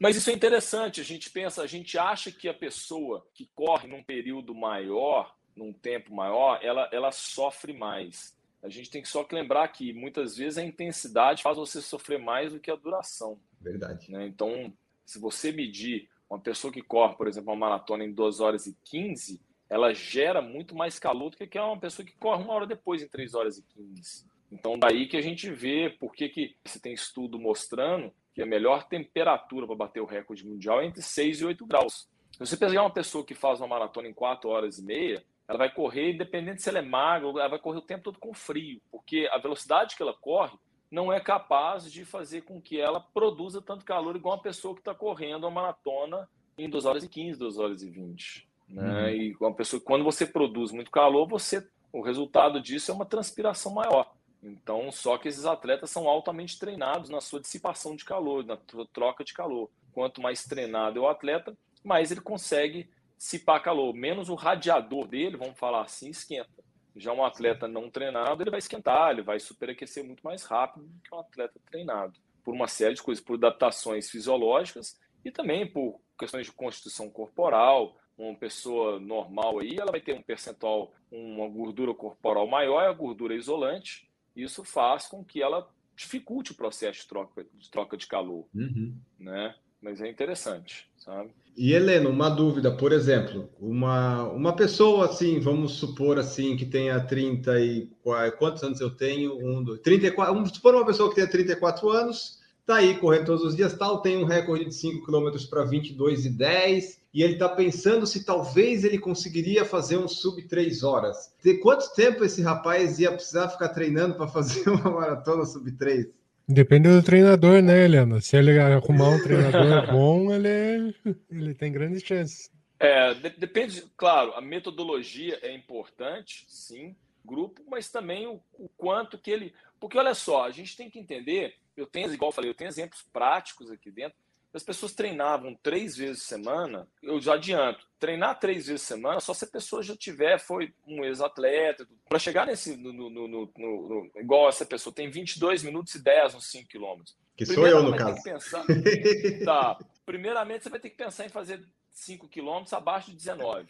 Mas isso é interessante, a gente pensa, a gente acha que a pessoa que corre num período maior, num tempo maior, ela, ela sofre mais. A gente tem que só lembrar que muitas vezes a intensidade faz você sofrer mais do que a duração. Verdade. Né? Então, se você medir uma pessoa que corre, por exemplo, uma maratona em 2 horas e 15, ela gera muito mais calor do que uma pessoa que corre uma hora depois, em 3 horas e 15. Então, daí que a gente vê por que, que você tem estudo mostrando que a melhor temperatura para bater o recorde mundial é entre 6 e 8 graus. Se você pegar uma pessoa que faz uma maratona em 4 horas e meia, ela vai correr, independente se ela é magra, ela vai correr o tempo todo com frio, porque a velocidade que ela corre não é capaz de fazer com que ela produza tanto calor igual uma pessoa que está correndo uma maratona em 2 horas e 15, 2 horas e 20. Né? Uhum. E uma pessoa, quando você produz muito calor, você, o resultado disso é uma transpiração maior. Então, só que esses atletas são altamente treinados na sua dissipação de calor, na troca de calor. Quanto mais treinado é o atleta, mais ele consegue dissipar calor. Menos o radiador dele, vamos falar assim, esquenta. Já um atleta não treinado, ele vai esquentar, ele vai superaquecer muito mais rápido do que um atleta treinado. Por uma série de coisas, por adaptações fisiológicas e também por questões de constituição corporal, uma pessoa normal aí, ela vai ter um percentual, uma gordura corporal maior, a gordura isolante. Isso faz com que ela dificulte o processo de troca de, troca de calor, uhum. né? Mas é interessante, sabe? E Helena, uma dúvida, por exemplo, uma, uma pessoa assim, vamos supor assim, que tenha 30 e quantos anos eu tenho? Um, dois, 34, vamos supor uma pessoa que tenha 34 anos, tá aí correndo todos os dias, tal, tem um recorde de 5 km para 22 e 10, e ele está pensando se talvez ele conseguiria fazer um sub 3 horas. De quanto tempo esse rapaz ia precisar ficar treinando para fazer uma maratona sub 3? Depende do treinador, né, Helena? Se ele arrumar um treinador bom, ele, ele tem grandes chances. É, de, depende, claro, a metodologia é importante, sim, grupo, mas também o, o, quanto que ele. Porque olha só, a gente tem que entender, eu tenho, igual eu falei, eu tenho exemplos práticos aqui dentro as pessoas treinavam três vezes por semana, eu já adianto, treinar três vezes por semana só se a pessoa já tiver, foi um ex-atleta. Para chegar nesse, no, no, no, no, igual essa pessoa, tem 22 minutos e 10 nos 5 quilômetros. Que sou eu, no caso. Pensar, tá, primeiramente, você vai ter que pensar em fazer 5 quilômetros abaixo de 19.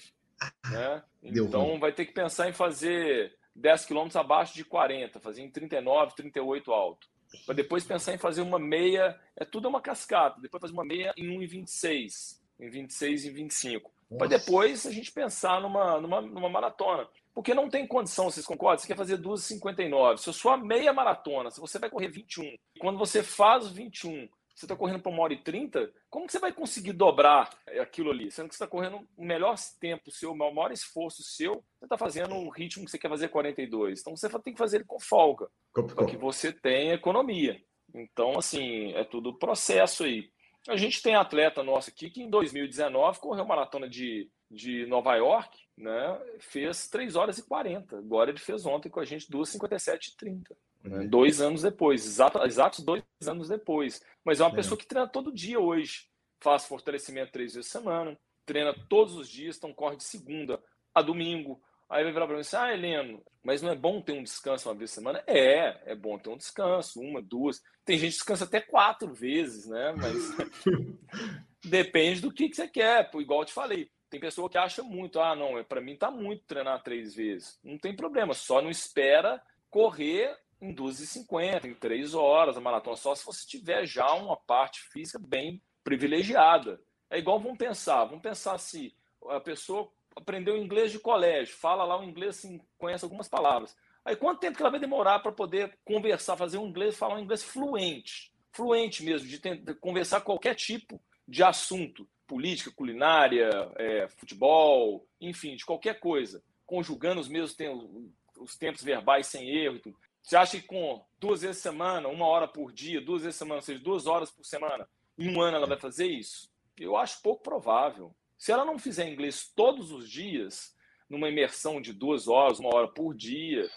Né? Então, vai ter que pensar em fazer 10 quilômetros abaixo de 40, fazer em 39, 38 alto para depois pensar em fazer uma meia, é tudo uma cascata, depois fazer uma meia em 1,26, em 26 e 25. Para depois a gente pensar numa, numa, numa maratona. Porque não tem condição, vocês concordam? Você quer fazer 2,59. Se a sua meia maratona, se você vai correr 21, quando você faz 21 você está correndo para uma hora e trinta, como que você vai conseguir dobrar aquilo ali? Sendo que você está correndo o melhor tempo seu, o maior esforço seu, você está fazendo o ritmo que você quer fazer 42. Então você tem que fazer ele com folga, para que você tenha economia. Então, assim, é tudo processo aí. A gente tem atleta nosso aqui que em 2019 correu maratona de, de Nova York, né? Fez 3 horas e 40. Agora ele fez ontem com a gente 2,57 e 30. Né? Dois anos depois, exato, exatos dois anos depois. Mas é uma é. pessoa que treina todo dia hoje. Faz fortalecimento três vezes por semana, treina todos os dias, então corre de segunda a domingo. Aí vai virar para mim assim: ah, Heleno, mas não é bom ter um descanso uma vez por semana? É, é bom ter um descanso, uma, duas. Tem gente que descansa até quatro vezes, né? Mas, Depende do que, que você quer, igual eu te falei. Tem pessoa que acha muito, ah, não, é, para mim tá muito treinar três vezes. Não tem problema, só não espera correr em 2h50, em 3 horas a maratona, só se você tiver já uma parte física bem privilegiada. É igual vamos pensar, vamos pensar se a pessoa aprendeu inglês de colégio, fala lá o inglês, assim, conhece algumas palavras. Aí quanto tempo que ela vai demorar para poder conversar, fazer um inglês, falar um inglês fluente, fluente mesmo, de, tentar, conversar qualquer tipo de assunto, política, culinária, é, futebol, enfim, de qualquer coisa, conjugando os mesmos tempos, os tempos verbais sem erro. Você acha que com duas vezes por semana, uma hora por dia, duas vezes por semana, ou seja, duas horas por semana, em um ano ela vai fazer isso? Eu acho pouco provável. Se ela não fizer inglês todos os dias, numa imersão de duas horas, uma hora por dia,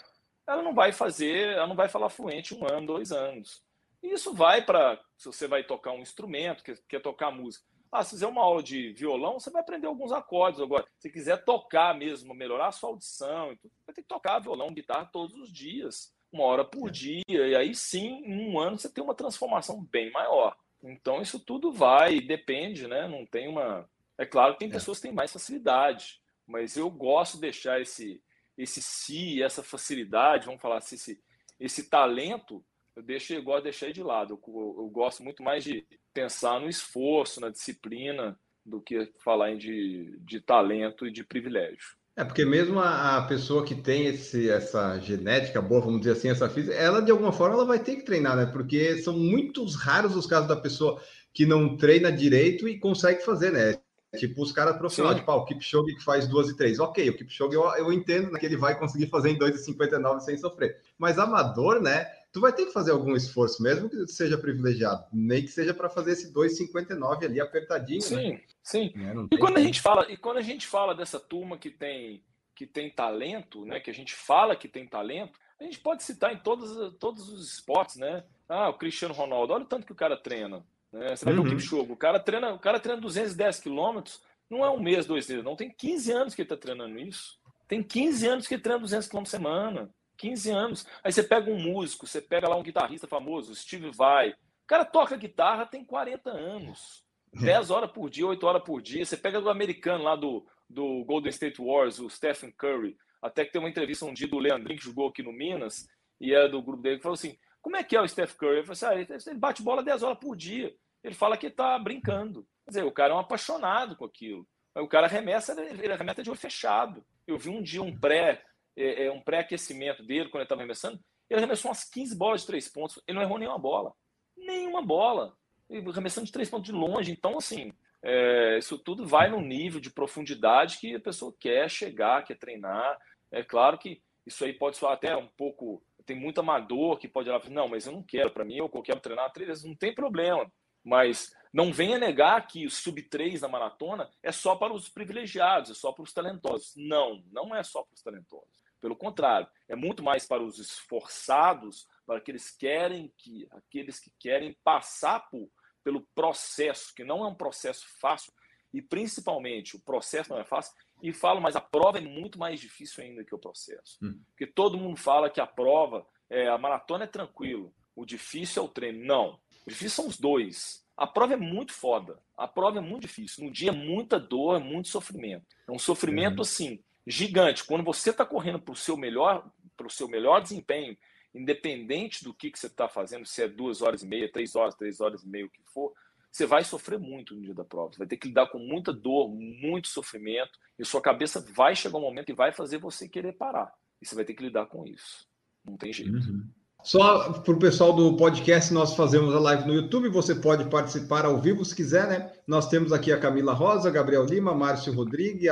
ela não vai fazer, ela não vai falar fluente um ano, dois anos. E isso vai para, se você vai tocar um instrumento, quer, quer tocar música. Ah, se fizer uma aula de violão, você vai aprender alguns acordes. Agora, se quiser tocar mesmo, melhorar a sua audição, vai ter que tocar violão, guitarra todos os dias, uma hora por é. dia. E aí sim, em um ano, você tem uma transformação bem maior. Então, isso tudo vai, depende, né? Não tem uma. É claro que tem é. pessoas que têm mais facilidade, mas eu gosto de deixar esse, esse si, essa facilidade, vamos falar assim, esse, esse talento, eu, deixo, eu gosto de deixar de lado. Eu, eu gosto muito mais de pensar no esforço, na disciplina, do que falar de, de talento e de privilégio. É, porque mesmo a, a, pessoa que tem esse, essa genética boa, vamos dizer assim, essa física, ela de alguma forma ela vai ter que treinar, né? Porque são muitos raros os casos da pessoa que não treina direito e consegue fazer, né? Tipo os caras profissionais, tipo, ah, o Kipchoge que faz 2 e 3. Ok, o Kipchoge eu, eu entendo né, que ele vai conseguir fazer em 2,59 sem sofrer. Mas amador, né? Tu vai ter que fazer algum esforço, mesmo que seja privilegiado, nem que seja para fazer esse 2,59 ali apertadinho. Sim, né? sim. É, e quando a gente fala, e quando a gente fala dessa turma que tem que tem talento, né, que a gente fala que tem talento, a gente pode citar em todos, todos os esportes, né? Ah, o Cristiano Ronaldo, olha o tanto que o cara treina. Né? Você vai uhum. ver o Kipchoge, o cara treina, o cara treina 210 quilômetros, não é um mês, dois meses, não. Tem 15 anos que ele está treinando isso. Tem 15 anos que ele treina 200 quilômetros por semana. 15 anos. Aí você pega um músico, você pega lá um guitarrista famoso, Steve Vai. O cara toca guitarra tem 40 anos. 10 horas por dia, 8 horas por dia. Você pega do americano lá do, do Golden State Wars, o Stephen Curry. Até que tem uma entrevista um dia do Leandrinho que jogou aqui no Minas, e é do grupo dele, que falou assim: como é que é o Steph Curry? Eu falei assim: ah, ele bate bola 10 horas por dia. Ele fala que está brincando. Quer dizer, o cara é um apaixonado com aquilo. O cara arremessa, ele arremessa de olho fechado. Eu vi um dia um pré é, é, um pré-aquecimento dele, quando ele estava arremessando, ele arremessou umas 15 bolas de três pontos. Ele não errou nenhuma bola. Nenhuma bola. Ele arremessando de três pontos de longe. Então, assim, é, isso tudo vai no nível de profundidade que a pessoa quer chegar, quer treinar. É claro que isso aí pode soar até um pouco. Tem muito amador que pode e não, mas eu não quero. Para mim, eu quero treinar três vezes, não tem problema. Mas não venha negar que o sub-3 na maratona é só para os privilegiados, é só para os talentosos. Não, não é só para os talentosos. Pelo contrário, é muito mais para os esforçados, para aqueles que querem que aqueles que querem passar por, pelo processo, que não é um processo fácil, e principalmente o processo não é fácil, e falo, mas a prova é muito mais difícil ainda que o processo. Hum. Porque todo mundo fala que a prova, é, a maratona é tranquilo, o difícil é o treino. Não, o difícil são os dois. A prova é muito foda. A prova é muito difícil. No dia é muita dor, é muito sofrimento. É um sofrimento uhum. assim gigante. Quando você está correndo para o seu melhor, para o seu melhor desempenho, independente do que, que você está fazendo, se é duas horas e meia, três horas, três horas e meia, o que for, você vai sofrer muito no dia da prova. Você vai ter que lidar com muita dor, muito sofrimento, e sua cabeça vai chegar um momento e vai fazer você querer parar. E você vai ter que lidar com isso. Não tem jeito. Uhum. Só para o pessoal do podcast, nós fazemos a live no YouTube. Você pode participar ao vivo se quiser, né? Nós temos aqui a Camila Rosa, Gabriel Lima, Márcio Rodrigues,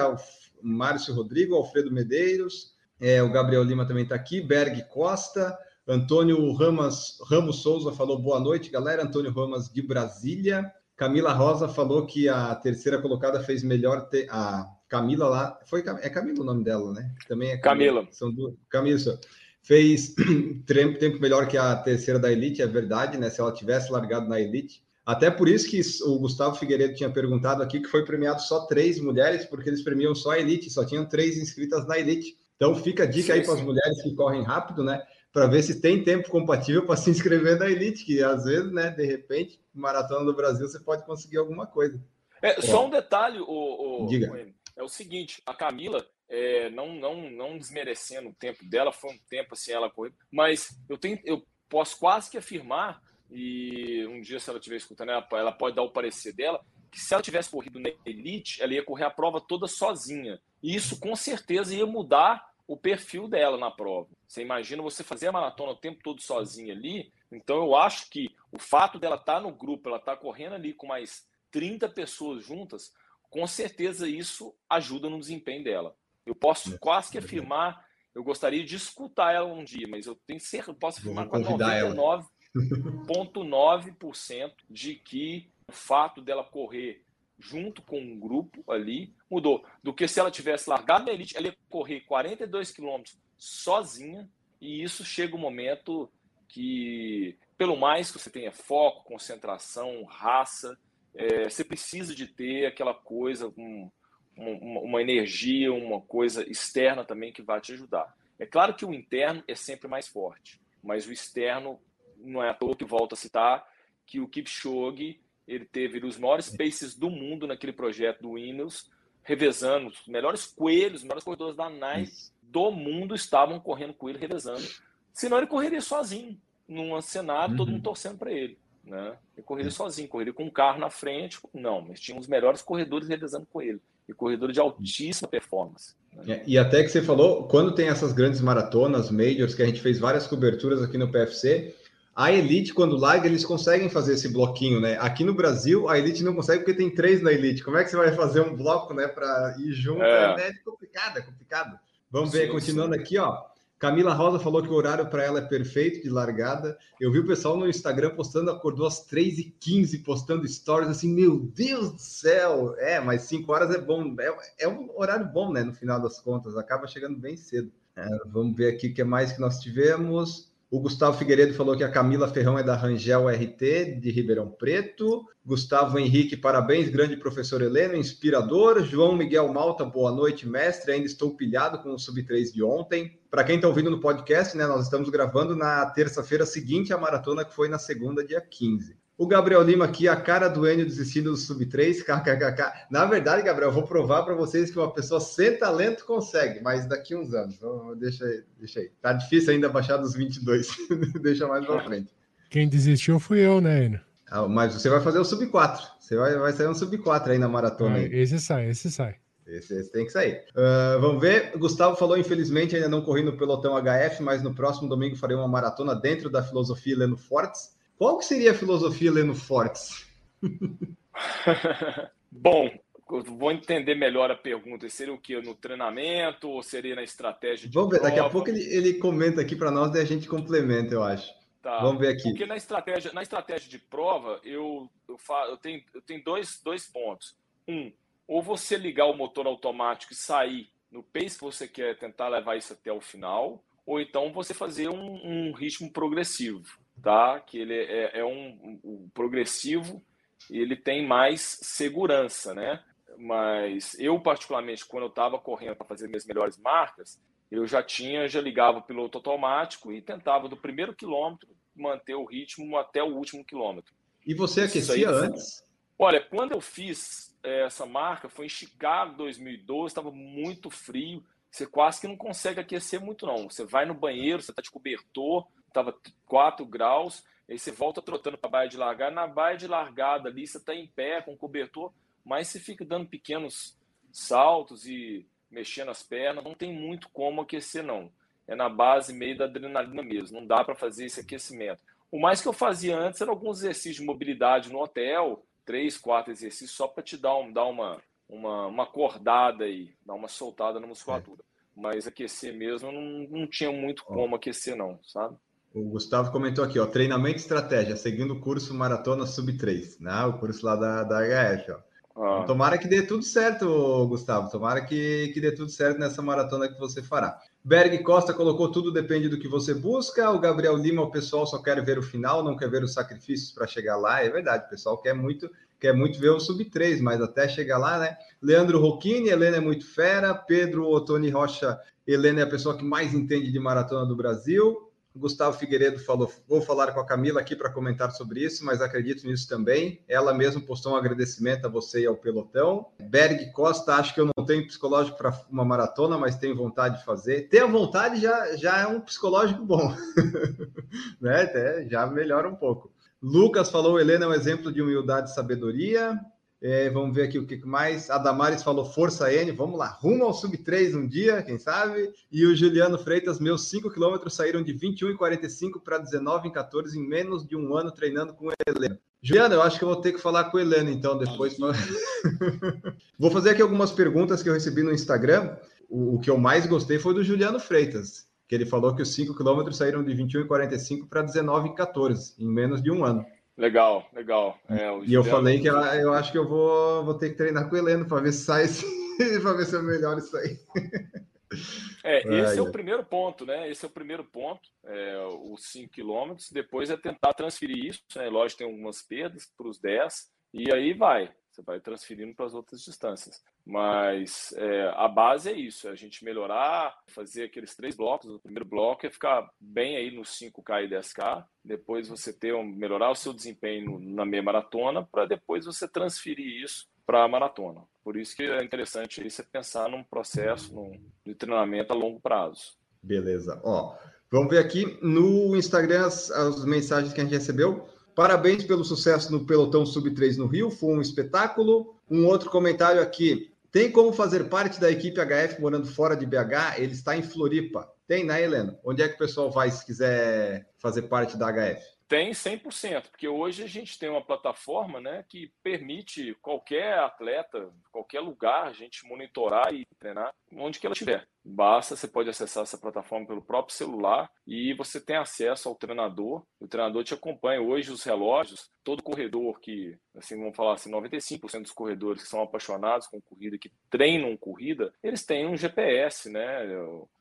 Márcio Rodrigo, Alfredo Medeiros, é, o Gabriel Lima também está aqui, Berg Costa, Antônio Ramos, Ramos Souza falou boa noite, galera. Antônio Ramos de Brasília. Camila Rosa falou que a terceira colocada fez melhor. Te... A Camila lá. Foi, é Camila o nome dela, né? Também é Camila. Camila. São duas. Camila. Fez tempo melhor que a terceira da Elite, é verdade, né? Se ela tivesse largado na Elite. Até por isso que o Gustavo Figueiredo tinha perguntado aqui que foi premiado só três mulheres, porque eles premiam só a Elite, só tinham três inscritas na Elite. Então fica a dica sim, aí para as mulheres que correm rápido, né? Para ver se tem tempo compatível para se inscrever na Elite, que às vezes, né, de repente, maratona do Brasil, você pode conseguir alguma coisa. É, só um detalhe, o, o, Diga. é o seguinte, a Camila, é, não, não, não desmerecendo o tempo dela, foi um tempo assim, ela correu, mas eu, tenho, eu posso quase que afirmar, e um dia se ela estiver escutando, ela, ela pode dar o parecer dela, que se ela tivesse corrido na Elite, ela ia correr a prova toda sozinha. E isso com certeza ia mudar o perfil dela na prova. Você imagina você fazer a maratona o tempo todo sozinha ali, então eu acho que o fato dela estar no grupo, ela estar correndo ali com mais 30 pessoas juntas, com certeza isso ajuda no desempenho dela. Eu posso É, quase que afirmar, eu gostaria de escutar ela um dia, mas eu tenho certeza, eu posso afirmar com convidar ela. 99,9% de que o fato dela correr junto com um grupo ali mudou. Do que se ela tivesse largado na elite, ela ia correr 42 quilômetros sozinha, e isso chega um momento que, pelo mais que você tenha foco, concentração, raça, é, você precisa de ter aquela coisa, um, uma, uma energia, uma coisa externa também que vai te ajudar. É claro que o interno é sempre mais forte, mas o externo não é à toa que volta a citar que o Kipchoge ele teve os maiores paces do mundo naquele projeto do Ineos, revezando os melhores coelhos, os melhores corredores da Nike do mundo estavam correndo com ele, revezando. Senão ele correria sozinho, num cenário, todo Uhum. mundo torcendo para ele. Né? Ele correria sozinho, correria com um carro na frente. Não, mas tinha os melhores corredores revezando com ele. E corredor de altíssima performance. né? É, E até que você falou, quando tem essas grandes maratonas, majors, que a gente fez várias coberturas aqui no PFC, a Elite, quando larga, eles conseguem fazer esse bloquinho, né? Aqui no Brasil, a Elite não consegue porque tem três na Elite. Como é que você vai fazer um bloco, né, para ir junto? É. É, complicado, é complicado. Vamos ver, Sim, continuando sim. aqui, ó. Camila Rosa falou que o horário para ela é perfeito de largada. Eu vi o pessoal no Instagram postando, acordou às 3h15, postando stories assim, meu Deus do céu! É, mas 5 horas é bom, é, é um horário bom, né? No final das contas, acaba chegando bem cedo. É, vamos ver aqui o que mais que nós tivemos. O Gustavo Figueiredo falou que a Camila Ferrão é da Rangel RT, de Ribeirão Preto. Gustavo Henrique, parabéns, grande professor Heleno, inspirador. João Miguel Malta, boa noite, mestre. Ainda estou pilhado com o Sub-3 de ontem. Para quem está ouvindo no podcast, né, nós estamos gravando na terça-feira seguinte à maratona, que foi na segunda, dia 15. O Gabriel Lima aqui, a cara do Enio desistindo do Sub-3, kkkk. Na verdade, Gabriel, eu vou provar para vocês que uma pessoa sem talento consegue, mas daqui uns anos. Então, deixa aí, deixa aí. Tá difícil ainda baixar dos 22. deixa mais para frente. Quem desistiu fui eu, né, Enio? Ah, mas você vai fazer o Sub-4. Você vai, vai sair um Sub-4 aí na maratona. Ah, esse sai, esse sai. Esse, esse tem que sair. Ah, vamos ver. Gustavo falou, infelizmente, ainda não corri no pelotão HF, mas no próximo domingo farei uma maratona dentro da filosofia Leno Fortes. Qual que seria a filosofia Leno Fortes? Bom, eu vou entender melhor a pergunta. Seria o que? No treinamento ou seria na estratégia de Vamos ver, daqui a prova? pouco ele, ele comenta aqui para nós e a gente complementa, eu acho. Tá. Vamos ver aqui. Porque na estratégia, na estratégia de prova, eu, eu, fa, eu tenho, eu tenho dois, dois pontos. Um, ou você ligar o motor automático e sair no pace que você quer tentar levar isso até o final, ou então você fazer um, um ritmo progressivo, tá? Que ele é, é um, um progressivo e ele tem mais segurança, né? Mas eu, particularmente, quando eu estava correndo para fazer minhas melhores marcas, eu já tinha, já ligava o piloto automático e tentava do primeiro quilômetro manter o ritmo até o último quilômetro. E você aí, aquecia sim. antes? Olha, quando eu fiz eh, essa marca, foi em Chicago 2012, estava muito frio, você quase que não consegue aquecer muito não. Você vai no banheiro, você está de cobertor, estava 4 graus, aí você volta trotando para a baia de largada, na baia de largada ali você está em pé com cobertor, mas você fica dando pequenos saltos e mexendo as pernas, não tem muito como aquecer não. É na base meio da adrenalina mesmo, não dá para fazer esse aquecimento. O mais que eu fazia antes era alguns exercícios de mobilidade no hotel, três, quatro exercícios só para te dar, um, dar uma, uma, uma acordada aí, dar uma soltada na musculatura. Mas aquecer mesmo não, não tinha muito como aquecer não, sabe? O Gustavo comentou aqui, ó, treinamento e estratégia, seguindo o curso Maratona Sub 3, né? O curso lá da, da HF, ó. Ah, Tomara que dê tudo certo, Gustavo. Tomara que, que dê tudo certo nessa maratona que você fará. Berg Costa colocou tudo depende do que você busca. O Gabriel Lima, o pessoal só quer ver o final, não quer ver os sacrifícios para chegar lá. É verdade, o pessoal quer muito, quer muito ver o sub 3, mas até chegar lá, né? Leandro Rocchini, Helena é muito fera. Pedro Otoni Rocha, Helena é a pessoa que mais entende de maratona do Brasil. Gustavo Figueiredo falou: vou falar com a Camila aqui para comentar sobre isso, mas acredito nisso também. Ela mesma postou um agradecimento a você e ao pelotão. Berg Costa, acho que eu não tenho psicológico para uma maratona, mas tenho vontade de fazer. Ter a vontade já, já é um psicológico bom, né? Já melhora um pouco. Lucas falou: Helena é um exemplo de humildade e sabedoria. É, vamos ver aqui o que mais. A Damares falou Força N, vamos lá, rumo ao sub 3 um dia, quem sabe? E o Juliano Freitas, meus 5 quilômetros saíram de 21,45 para 19,14 em menos de um ano treinando com o Helena. Juliano, eu acho que eu vou ter que falar com o Helena então depois. vou fazer aqui algumas perguntas que eu recebi no Instagram. O, o que eu mais gostei foi do Juliano Freitas, que ele falou que os 5 quilômetros saíram de 21,45 para 19,14 em menos de um ano. Legal, legal. É, e eu falei que eu, eu, acho que eu vou, vou ter que treinar com o Heleno para ver se sai para ver se eu melhoro isso aí. É, esse é o primeiro ponto, né? Esse é o primeiro ponto, é, os 5 quilômetros. Depois é tentar transferir isso, né? Lógico, tem algumas perdas para os 10, e aí vai. Você vai transferindo para as outras distâncias. Mas é, a base é isso: é a gente melhorar, fazer aqueles três blocos. O primeiro bloco é ficar bem aí no 5K e 10K. Depois você ter um, melhorar o seu desempenho na meia maratona, para depois você transferir isso para a maratona. Por isso que é interessante é pensar num processo num, de treinamento a longo prazo. Beleza. Ó, vamos ver aqui no Instagram as, as mensagens que a gente recebeu. Parabéns pelo sucesso no Pelotão Sub-3 no Rio, foi um espetáculo. Um outro comentário aqui. Tem como fazer parte da equipe HF morando fora de BH? Ele está em Floripa. Tem, né, Helena? Onde é que o pessoal vai se quiser fazer parte da HF? Tem 100%, porque hoje a gente tem uma plataforma né, que permite qualquer atleta, qualquer lugar, a gente monitorar e treinar onde que ela estiver. Basta, você pode acessar essa plataforma pelo próprio celular e você tem acesso ao treinador. O treinador te acompanha. Hoje, os relógios, todo corredor que, assim, vamos falar assim, 95% dos corredores que são apaixonados com corrida, que treinam corrida, eles têm um GPS, né?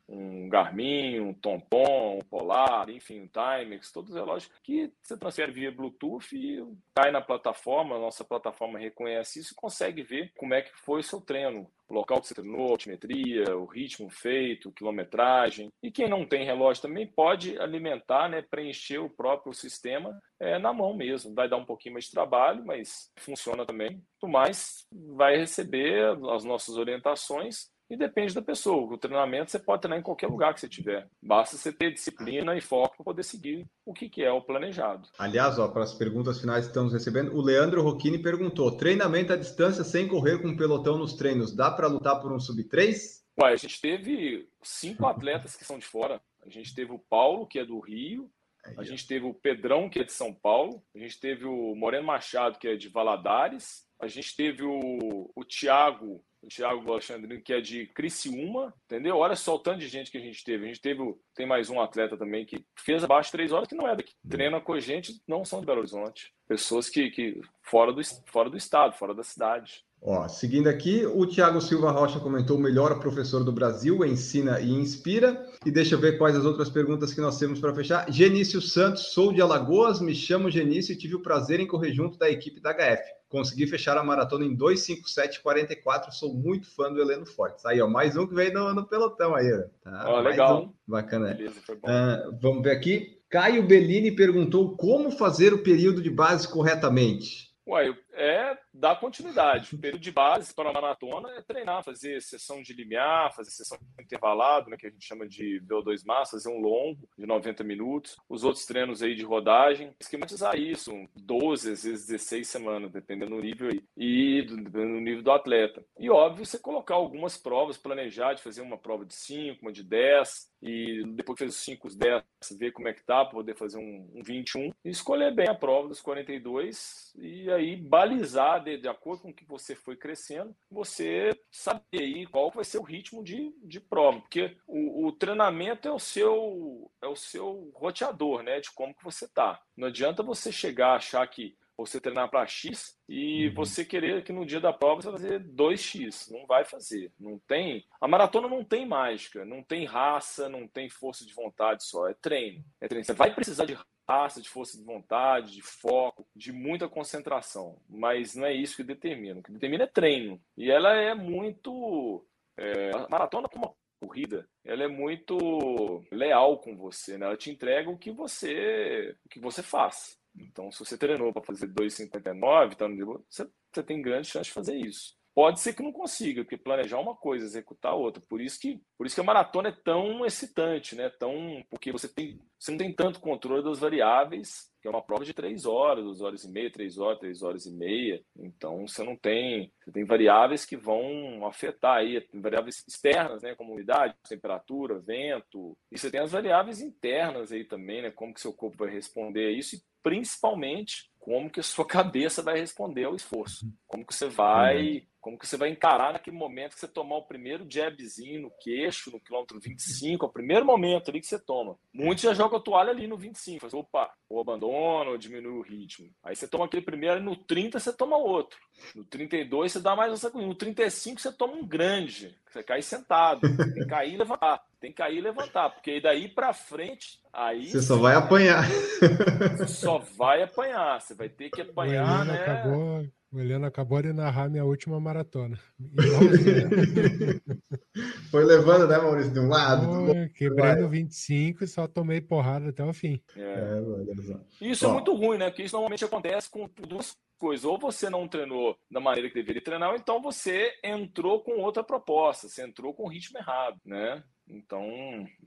um Garmin, um TomTom, um Polar, enfim, um Timex, todos os relógios que você transfere via Bluetooth e cai na plataforma, a nossa plataforma reconhece isso e consegue ver como é que foi o seu treino, o local que você treinou, a altimetria, o ritmo feito, quilometragem. E quem não tem relógio também pode alimentar, né, preencher o próprio sistema é, na mão mesmo. Vai dar um pouquinho mais de trabalho, mas funciona também. Muito mais vai receber as nossas orientações e depende da pessoa. O treinamento você pode treinar em qualquer lugar que você tiver. Basta você ter disciplina e foco para poder seguir o que, que é o planejado. Aliás, ó, para as perguntas finais que estamos recebendo, o Leandro Rocchini perguntou: treinamento à distância sem correr com pelotão nos treinos, dá para lutar por um sub-3? Ué, a gente teve cinco atletas que são de fora. A gente teve o Paulo, que é do Rio, a gente teve o Pedrão, que é de São Paulo. A gente teve o Moreno Machado, que é de Valadares. A gente teve o, o Thiago, o Thiago Alexandrino, que é de Criciúma, entendeu? Olha só o tanto de gente que a gente teve. A gente teve, tem mais um atleta também que fez abaixo de três horas, que não é daqui. Treina com a gente, não são de Belo Horizonte. Pessoas que, que fora, do, fora do estado, fora da cidade. Ó, seguindo aqui, o Tiago Silva Rocha comentou o melhor professor do Brasil, ensina e inspira. E deixa eu ver quais as outras perguntas que nós temos para fechar. Genício Santos, sou de Alagoas, me chamo Genício e tive o prazer em correr junto da equipe da HF. Consegui fechar a maratona em 2:57:44. Sou muito fã do Heleno Fortes. Aí, ó, mais um que veio no, no pelotão aí. Tá? Ó, legal. Um. Bacana. Beleza, uh, vamos ver aqui. Caio Bellini perguntou como fazer o período de base corretamente. Ué, é dar continuidade. O período de base para a maratona é treinar, fazer sessão de limiar, fazer sessão intervalado, né, que a gente chama de VO2 max, fazer um longo de 90 minutos. Os outros treinos aí de rodagem, esquematizar isso, 12, às vezes 16 semanas, dependendo do nível aí, e do, do nível do atleta. E óbvio, você colocar algumas provas, planejar de fazer uma prova de 5, uma de 10, e depois que fez os 5, os 10, ver como é que tá, poder fazer um, um 21, e escolher bem a prova dos 42, e aí balizar de, de acordo com o que você foi crescendo, você saber aí qual vai ser o ritmo de, de prova, porque o, o treinamento é o seu é o seu roteador, né, de como que você tá. Não adianta você chegar a achar que você treinar para X e uhum. você querer que no dia da prova você fazer 2X. Não vai fazer. Não tem. A maratona não tem mágica, não tem raça, não tem força de vontade só. É treino. É treino. Você vai precisar de raça, de força de vontade, de foco, de muita concentração. Mas não é isso que determina. O que determina é treino. E ela é muito. É, maratona, como corrida, ela é muito leal com você, né? Ela te entrega o que você, o que você faz. Então, se você treinou para fazer 2,59, tá você, você tem grande chance de fazer isso. Pode ser que não consiga, porque planejar uma coisa, executar outra. Por isso que, por isso que a maratona é tão excitante, né? Tão, porque você tem, você não tem tanto controle das variáveis, que é uma prova de três horas, duas horas e meia, três horas, três horas e meia. Então você não tem, você tem variáveis que vão afetar aí, variáveis externas, né? Como umidade, temperatura, vento. E você tem as variáveis internas aí também, né? Como que seu corpo vai responder a isso e principalmente como que a sua cabeça vai responder ao esforço. Como que você vai como que você vai encarar naquele momento que você tomar o primeiro jabzinho no queixo, no quilômetro 25, é o primeiro momento ali que você toma. Muitos já jogam a toalha ali no 25, faz, opa, ou abandona, ou diminui o ritmo. Aí você toma aquele primeiro, no 30 você toma outro. No 32 você dá mais uma sacudida. No 35 você toma um grande, você cai sentado. Tem que cair e levantar. Tem que cair e levantar, porque daí para frente, aí você só vai apanhar. Você só vai apanhar, você vai ter que apanhar, né? Acabou o Heleno acabou de narrar minha última maratona. Foi levando, né, Maurício? De um lado. Foi, quebrei no 25 e só tomei porrada até o fim. É. É, isso é muito ruim, né? Porque isso normalmente acontece com duas coisas. Ou você não treinou da maneira que deveria treinar, ou então você entrou com outra proposta, você entrou com o ritmo errado, né? Então,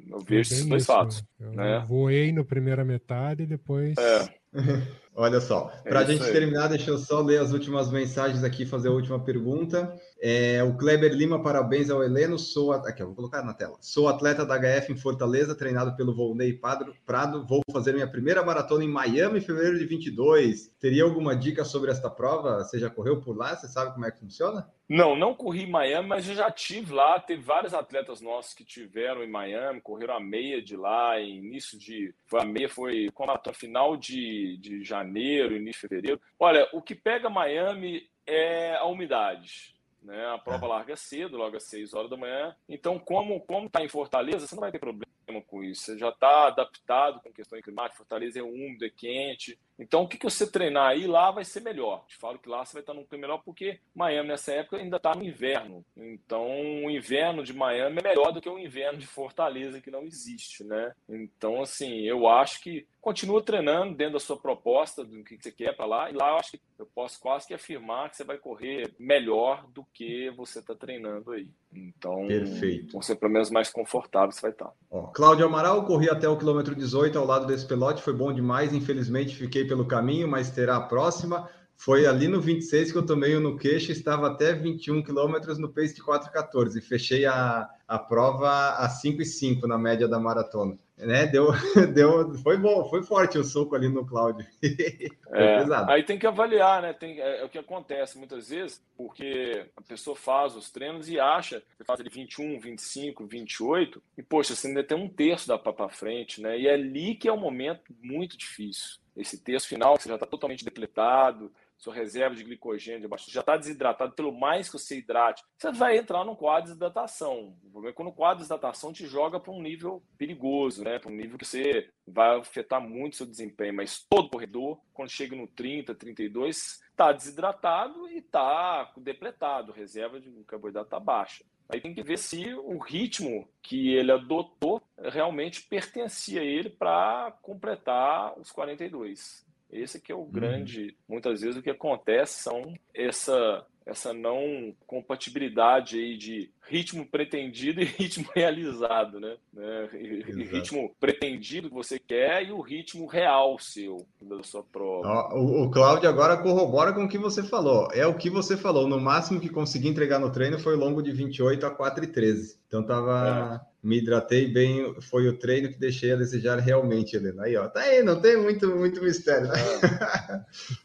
eu vejo esses dois isso, fatos. Eu né? voei no primeira metade e depois. É. Olha só, para a é gente aí. terminar, deixa eu só ler as últimas mensagens aqui, fazer a última pergunta. É, o Kleber Lima, parabéns ao Heleno. Sou aqui, eu vou colocar na tela. Sou atleta da HF em Fortaleza, preinado pelo Volney Prado. Vou fazer minha primeira maratona em Miami em fevereiro de 22. Teria alguma dica sobre esta prova? Você já correu por lá? Você sabe como é que funciona? Não, não corri em Miami, mas eu já tive lá. Teve vários atletas nossos que tiveram em Miami, correram a meia de lá, início de. Foi a meia foi com a final de, de janeiro, início de fevereiro. Olha, o que pega Miami é a umidade. Né? A prova é. larga cedo, logo às 6 horas da manhã. Então, como como está em Fortaleza, você não vai ter problema com isso. Você já está adaptado com questões climáticas. Fortaleza é úmido, é quente. Então, o que, que você treinar aí lá vai ser melhor. Te falo que lá você vai estar no clima melhor porque Miami nessa época ainda está no inverno. Então, o inverno de Miami é melhor do que o inverno de Fortaleza, que não existe, né? Então, assim, eu acho que continua treinando dentro da sua proposta, do que você quer para lá. E lá eu acho que eu posso quase que afirmar que você vai correr melhor do que você está treinando aí. Então, Perfeito. ser pelo menos mais confortável você vai estar. Ó, Cláudio Amaral, corri até o quilômetro 18 ao lado desse pelote, foi bom demais. Infelizmente fiquei pelo caminho, mas terá a próxima. Foi ali no 26 que eu tomei um no queixo, estava até 21 quilômetros no pace de 4,14. Fechei a, a prova a 5,5 na média da maratona. Né? Deu, deu, foi bom, foi forte o soco ali no Cláudio. é, aí tem que avaliar, né? Tem, é, é, o que acontece muitas vezes, porque a pessoa faz os treinos e acha, que faz ali 21, 25, 28, e poxa, você ainda tem um terço da para frente, né? E é ali que é um momento muito difícil. Esse terço final, você já está totalmente depletado, sua reserva de glicogênio já está desidratado, pelo mais que você hidrate, você vai entrar num quadro de desidratação. O problema é quando o quadro de desidratação te joga para um nível perigoso, né? para um nível que você vai afetar muito seu desempenho. Mas todo corredor, quando chega no 30, 32, está desidratado e está depletado, reserva de carboidrato está baixa. Aí tem que ver se o ritmo que ele adotou realmente pertencia a ele para completar os 42. Esse que é o uhum. grande, muitas vezes o que acontece são essa essa não compatibilidade aí de ritmo pretendido e ritmo realizado, né? né? Ritmo pretendido que você quer e o ritmo real seu da sua prova. O, o Cláudio agora corrobora com o que você falou. É o que você falou. No máximo que consegui entregar no treino foi longo de 28 a 4 e 13. Então tava é me hidratei bem, foi o treino que deixei a desejar realmente, Helena. Aí, ó, tá aí, não tem muito, muito mistério, né?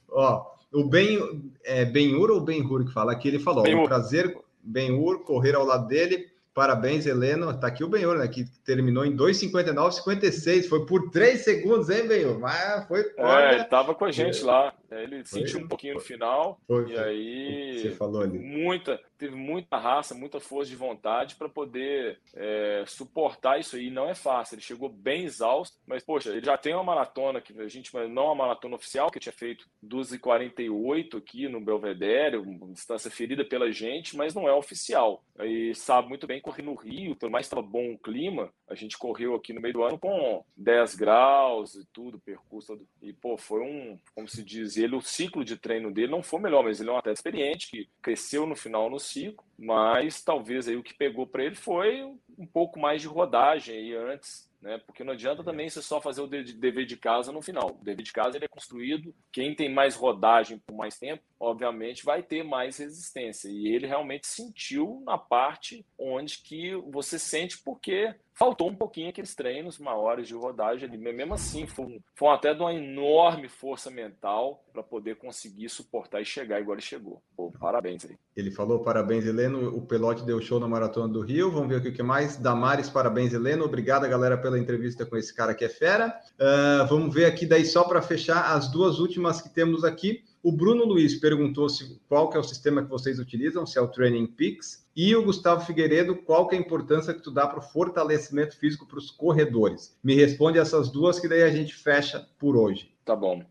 ó, o Ben, é Benhur ou Benhur que fala aqui, ele falou, ben prazer, Benhur, correr ao lado dele, parabéns, Helena, tá aqui o Benhur, né, que terminou em 2,59,56, foi por 3 segundos, hein, Benhur? Mas foi... É, ele tava com a gente lá. É, ele foi, sentiu um pouquinho no final. Foi, e aí. Você falou ali. Muita, teve muita raça, muita força de vontade para poder é, suportar isso aí. Não é fácil. Ele chegou bem exausto, mas, poxa, ele já tem uma maratona que a gente, não a maratona oficial, que tinha feito 2h48 aqui no Belvedere, uma distância ferida pela gente, mas não é oficial. E sabe muito bem correr no Rio, por mais que estava bom o clima, a gente correu aqui no meio do ano com 10 graus e tudo, percurso. E, pô, foi um, como se diz, ele, o ciclo de treino dele não foi melhor, mas ele é um atleta experiente que cresceu no final no ciclo, mas talvez aí o que pegou para ele foi um pouco mais de rodagem aí antes né? Porque não adianta também você só fazer o dever de casa no final. O dever de casa ele é construído. Quem tem mais rodagem por mais tempo, obviamente, vai ter mais resistência. E ele realmente sentiu na parte onde que você sente porque faltou um pouquinho aqueles treinos maiores de rodagem ali. Mesmo assim, foi, foi até de uma enorme força mental para poder conseguir suportar e chegar igual ele chegou. Pô, parabéns aí. Ele falou parabéns, Heleno. O Pelote deu show na Maratona do Rio. Vamos ver o que mais. Damares, parabéns, Heleno. Obrigado, galera, pela entrevista com esse cara que é fera. Uh, vamos ver aqui daí só para fechar as duas últimas que temos aqui. O Bruno Luiz perguntou se qual que é o sistema que vocês utilizam, se é o Training Peaks. E o Gustavo Figueiredo, qual que é a importância que tu dá para o fortalecimento físico para os corredores? Me responde essas duas que daí a gente fecha por hoje. Tá bom.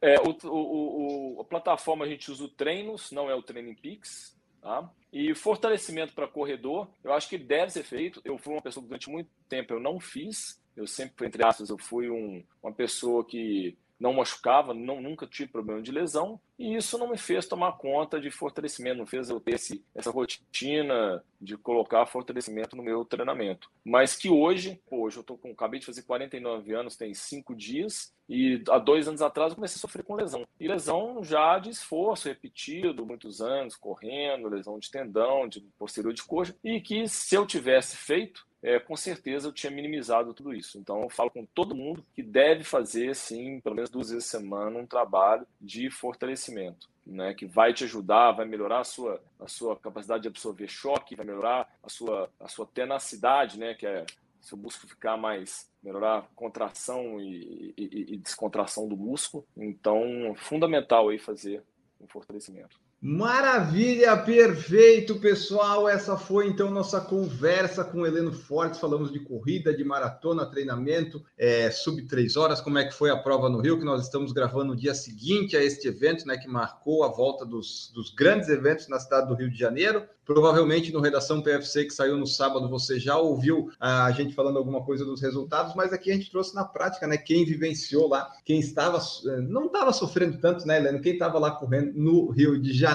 É, o, o, o, a plataforma a gente usa o Treinos, não é o Training Peaks. Tá? E fortalecimento para corredor, eu acho que deve ser feito. Eu fui uma pessoa que durante muito tempo eu não fiz. Eu sempre, entre aspas, eu fui um, uma pessoa que não machucava, não, nunca tive problema de lesão, e isso não me fez tomar conta de fortalecimento, não fez eu ter esse, essa rotina de colocar fortalecimento no meu treinamento. Mas que hoje, hoje eu tô com, acabei de fazer 49 anos, tem cinco dias, e há dois anos atrás eu comecei a sofrer com lesão. E lesão já de esforço repetido, muitos anos, correndo, lesão de tendão, de posterior de coxa, e que se eu tivesse feito, é, com certeza eu tinha minimizado tudo isso. Então eu falo com todo mundo que deve fazer, sim, pelo menos duas vezes por semana, um trabalho de fortalecimento. Né, que vai te ajudar, vai melhorar a sua, a sua capacidade de absorver choque, vai melhorar a sua, a sua tenacidade, né, que é seu músculo ficar mais melhorar contração e, e, e, descontração do músculo. Então, fundamental aí fazer um fortalecimento. Maravilha, perfeito, pessoal. Essa foi então nossa conversa com o Heleno Fortes. Falamos de corrida, de maratona, treinamento, é, sub três horas. Como é que foi a prova no Rio? Que nós estamos gravando no dia seguinte a este evento, né? Que marcou a volta dos, dos grandes eventos na cidade do Rio de Janeiro. Provavelmente no Redação PFC que saiu no sábado você já ouviu a gente falando alguma coisa dos resultados, mas aqui a gente trouxe na prática, né? Quem vivenciou lá, quem estava não estava sofrendo tanto, né, Heleno? Quem estava lá correndo no Rio de Janeiro.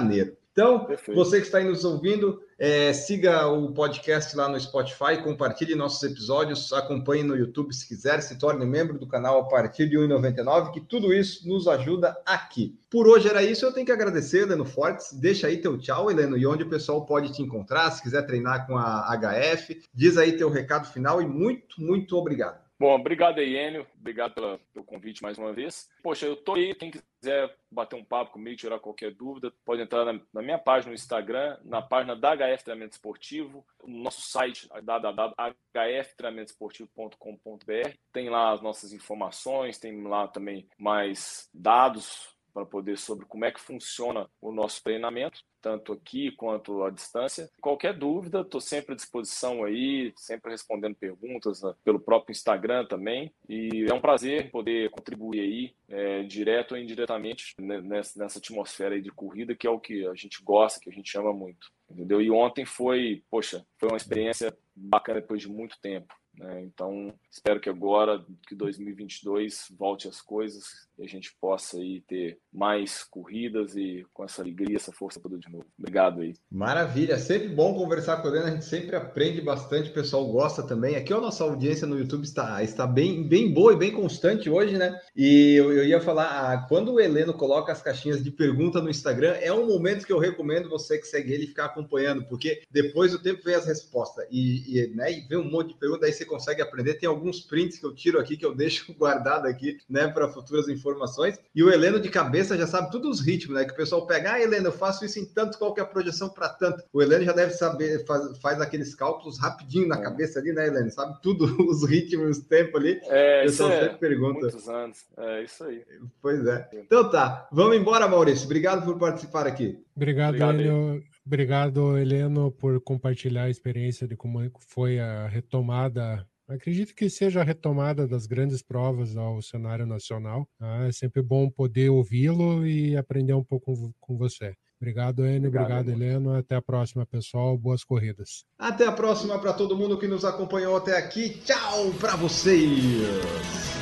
Então, Perfeito. você que está aí nos ouvindo, é, siga o podcast lá no Spotify, compartilhe nossos episódios, acompanhe no YouTube se quiser, se torne membro do canal a partir de R$ 1,99, que tudo isso nos ajuda aqui. Por hoje era isso, eu tenho que agradecer, Heleno Fortes. Deixa aí teu tchau, Heleno, e onde o pessoal pode te encontrar, se quiser treinar com a HF. Diz aí teu recado final e muito, muito obrigado. Bom, obrigado aí, Enio. Obrigado pelo convite mais uma vez. Poxa, eu tô aí. Quem quiser bater um papo comigo, tirar qualquer dúvida, pode entrar na, na minha página no Instagram, na página da HF Treinamento Esportivo, no nosso site www.hftreinamentoesportivo.com.br. Tem lá as nossas informações, tem lá também mais dados para poder sobre como é que funciona o nosso treinamento, tanto aqui quanto à distância. Qualquer dúvida, estou sempre à disposição aí, sempre respondendo perguntas né, pelo próprio Instagram também. E é um prazer poder contribuir aí, é, direto ou indiretamente, né, nessa, nessa atmosfera aí de corrida, que é o que a gente gosta, que a gente ama muito. Entendeu? E ontem foi, poxa, foi uma experiência bacana depois de muito tempo. Né? Então, espero que agora, que 2022 volte as coisas e a gente possa aí ter mais corridas e com essa alegria, essa força toda de novo. Obrigado aí. Maravilha, sempre bom conversar com a Helena, a gente sempre aprende bastante, o pessoal gosta também. Aqui a nossa audiência no YouTube está, está bem, bem boa e bem constante hoje, né? E eu, eu ia falar, ah, quando o Heleno coloca as caixinhas de pergunta no Instagram, é um momento que eu recomendo você que segue ele ficar acompanhando, porque depois do tempo vem as respostas e, e, né, e vem um monte de perguntas, aí você consegue aprender. Tem alguns prints que eu tiro aqui, que eu deixo guardado aqui, né, para futuras informações. E o Heleno de cabeça já sabe todos os ritmos, né? Que o pessoal pega, ah, Heleno, eu faço isso em tanto, qual que é a projeção para tanto? O Heleno já deve saber, faz, faz aqueles cálculos rapidinho na é. cabeça ali, né, Heleno? Sabe tudo, os ritmos, os tempos ali. É, pessoal é, sempre pergunta. Muitos anos, é isso aí. Pois é. Então tá, vamos embora, Maurício. Obrigado por participar aqui. Obrigado, Obrigado Heleno. Obrigado, Heleno, por compartilhar a experiência de como foi a retomada Acredito que seja a retomada das grandes provas ao cenário nacional. Tá? É sempre bom poder ouvi-lo e aprender um pouco com você. Obrigado, Enio. Obrigado, Obrigado Heleno. Até a próxima, pessoal. Boas corridas. Até a próxima para todo mundo que nos acompanhou até aqui. Tchau para vocês.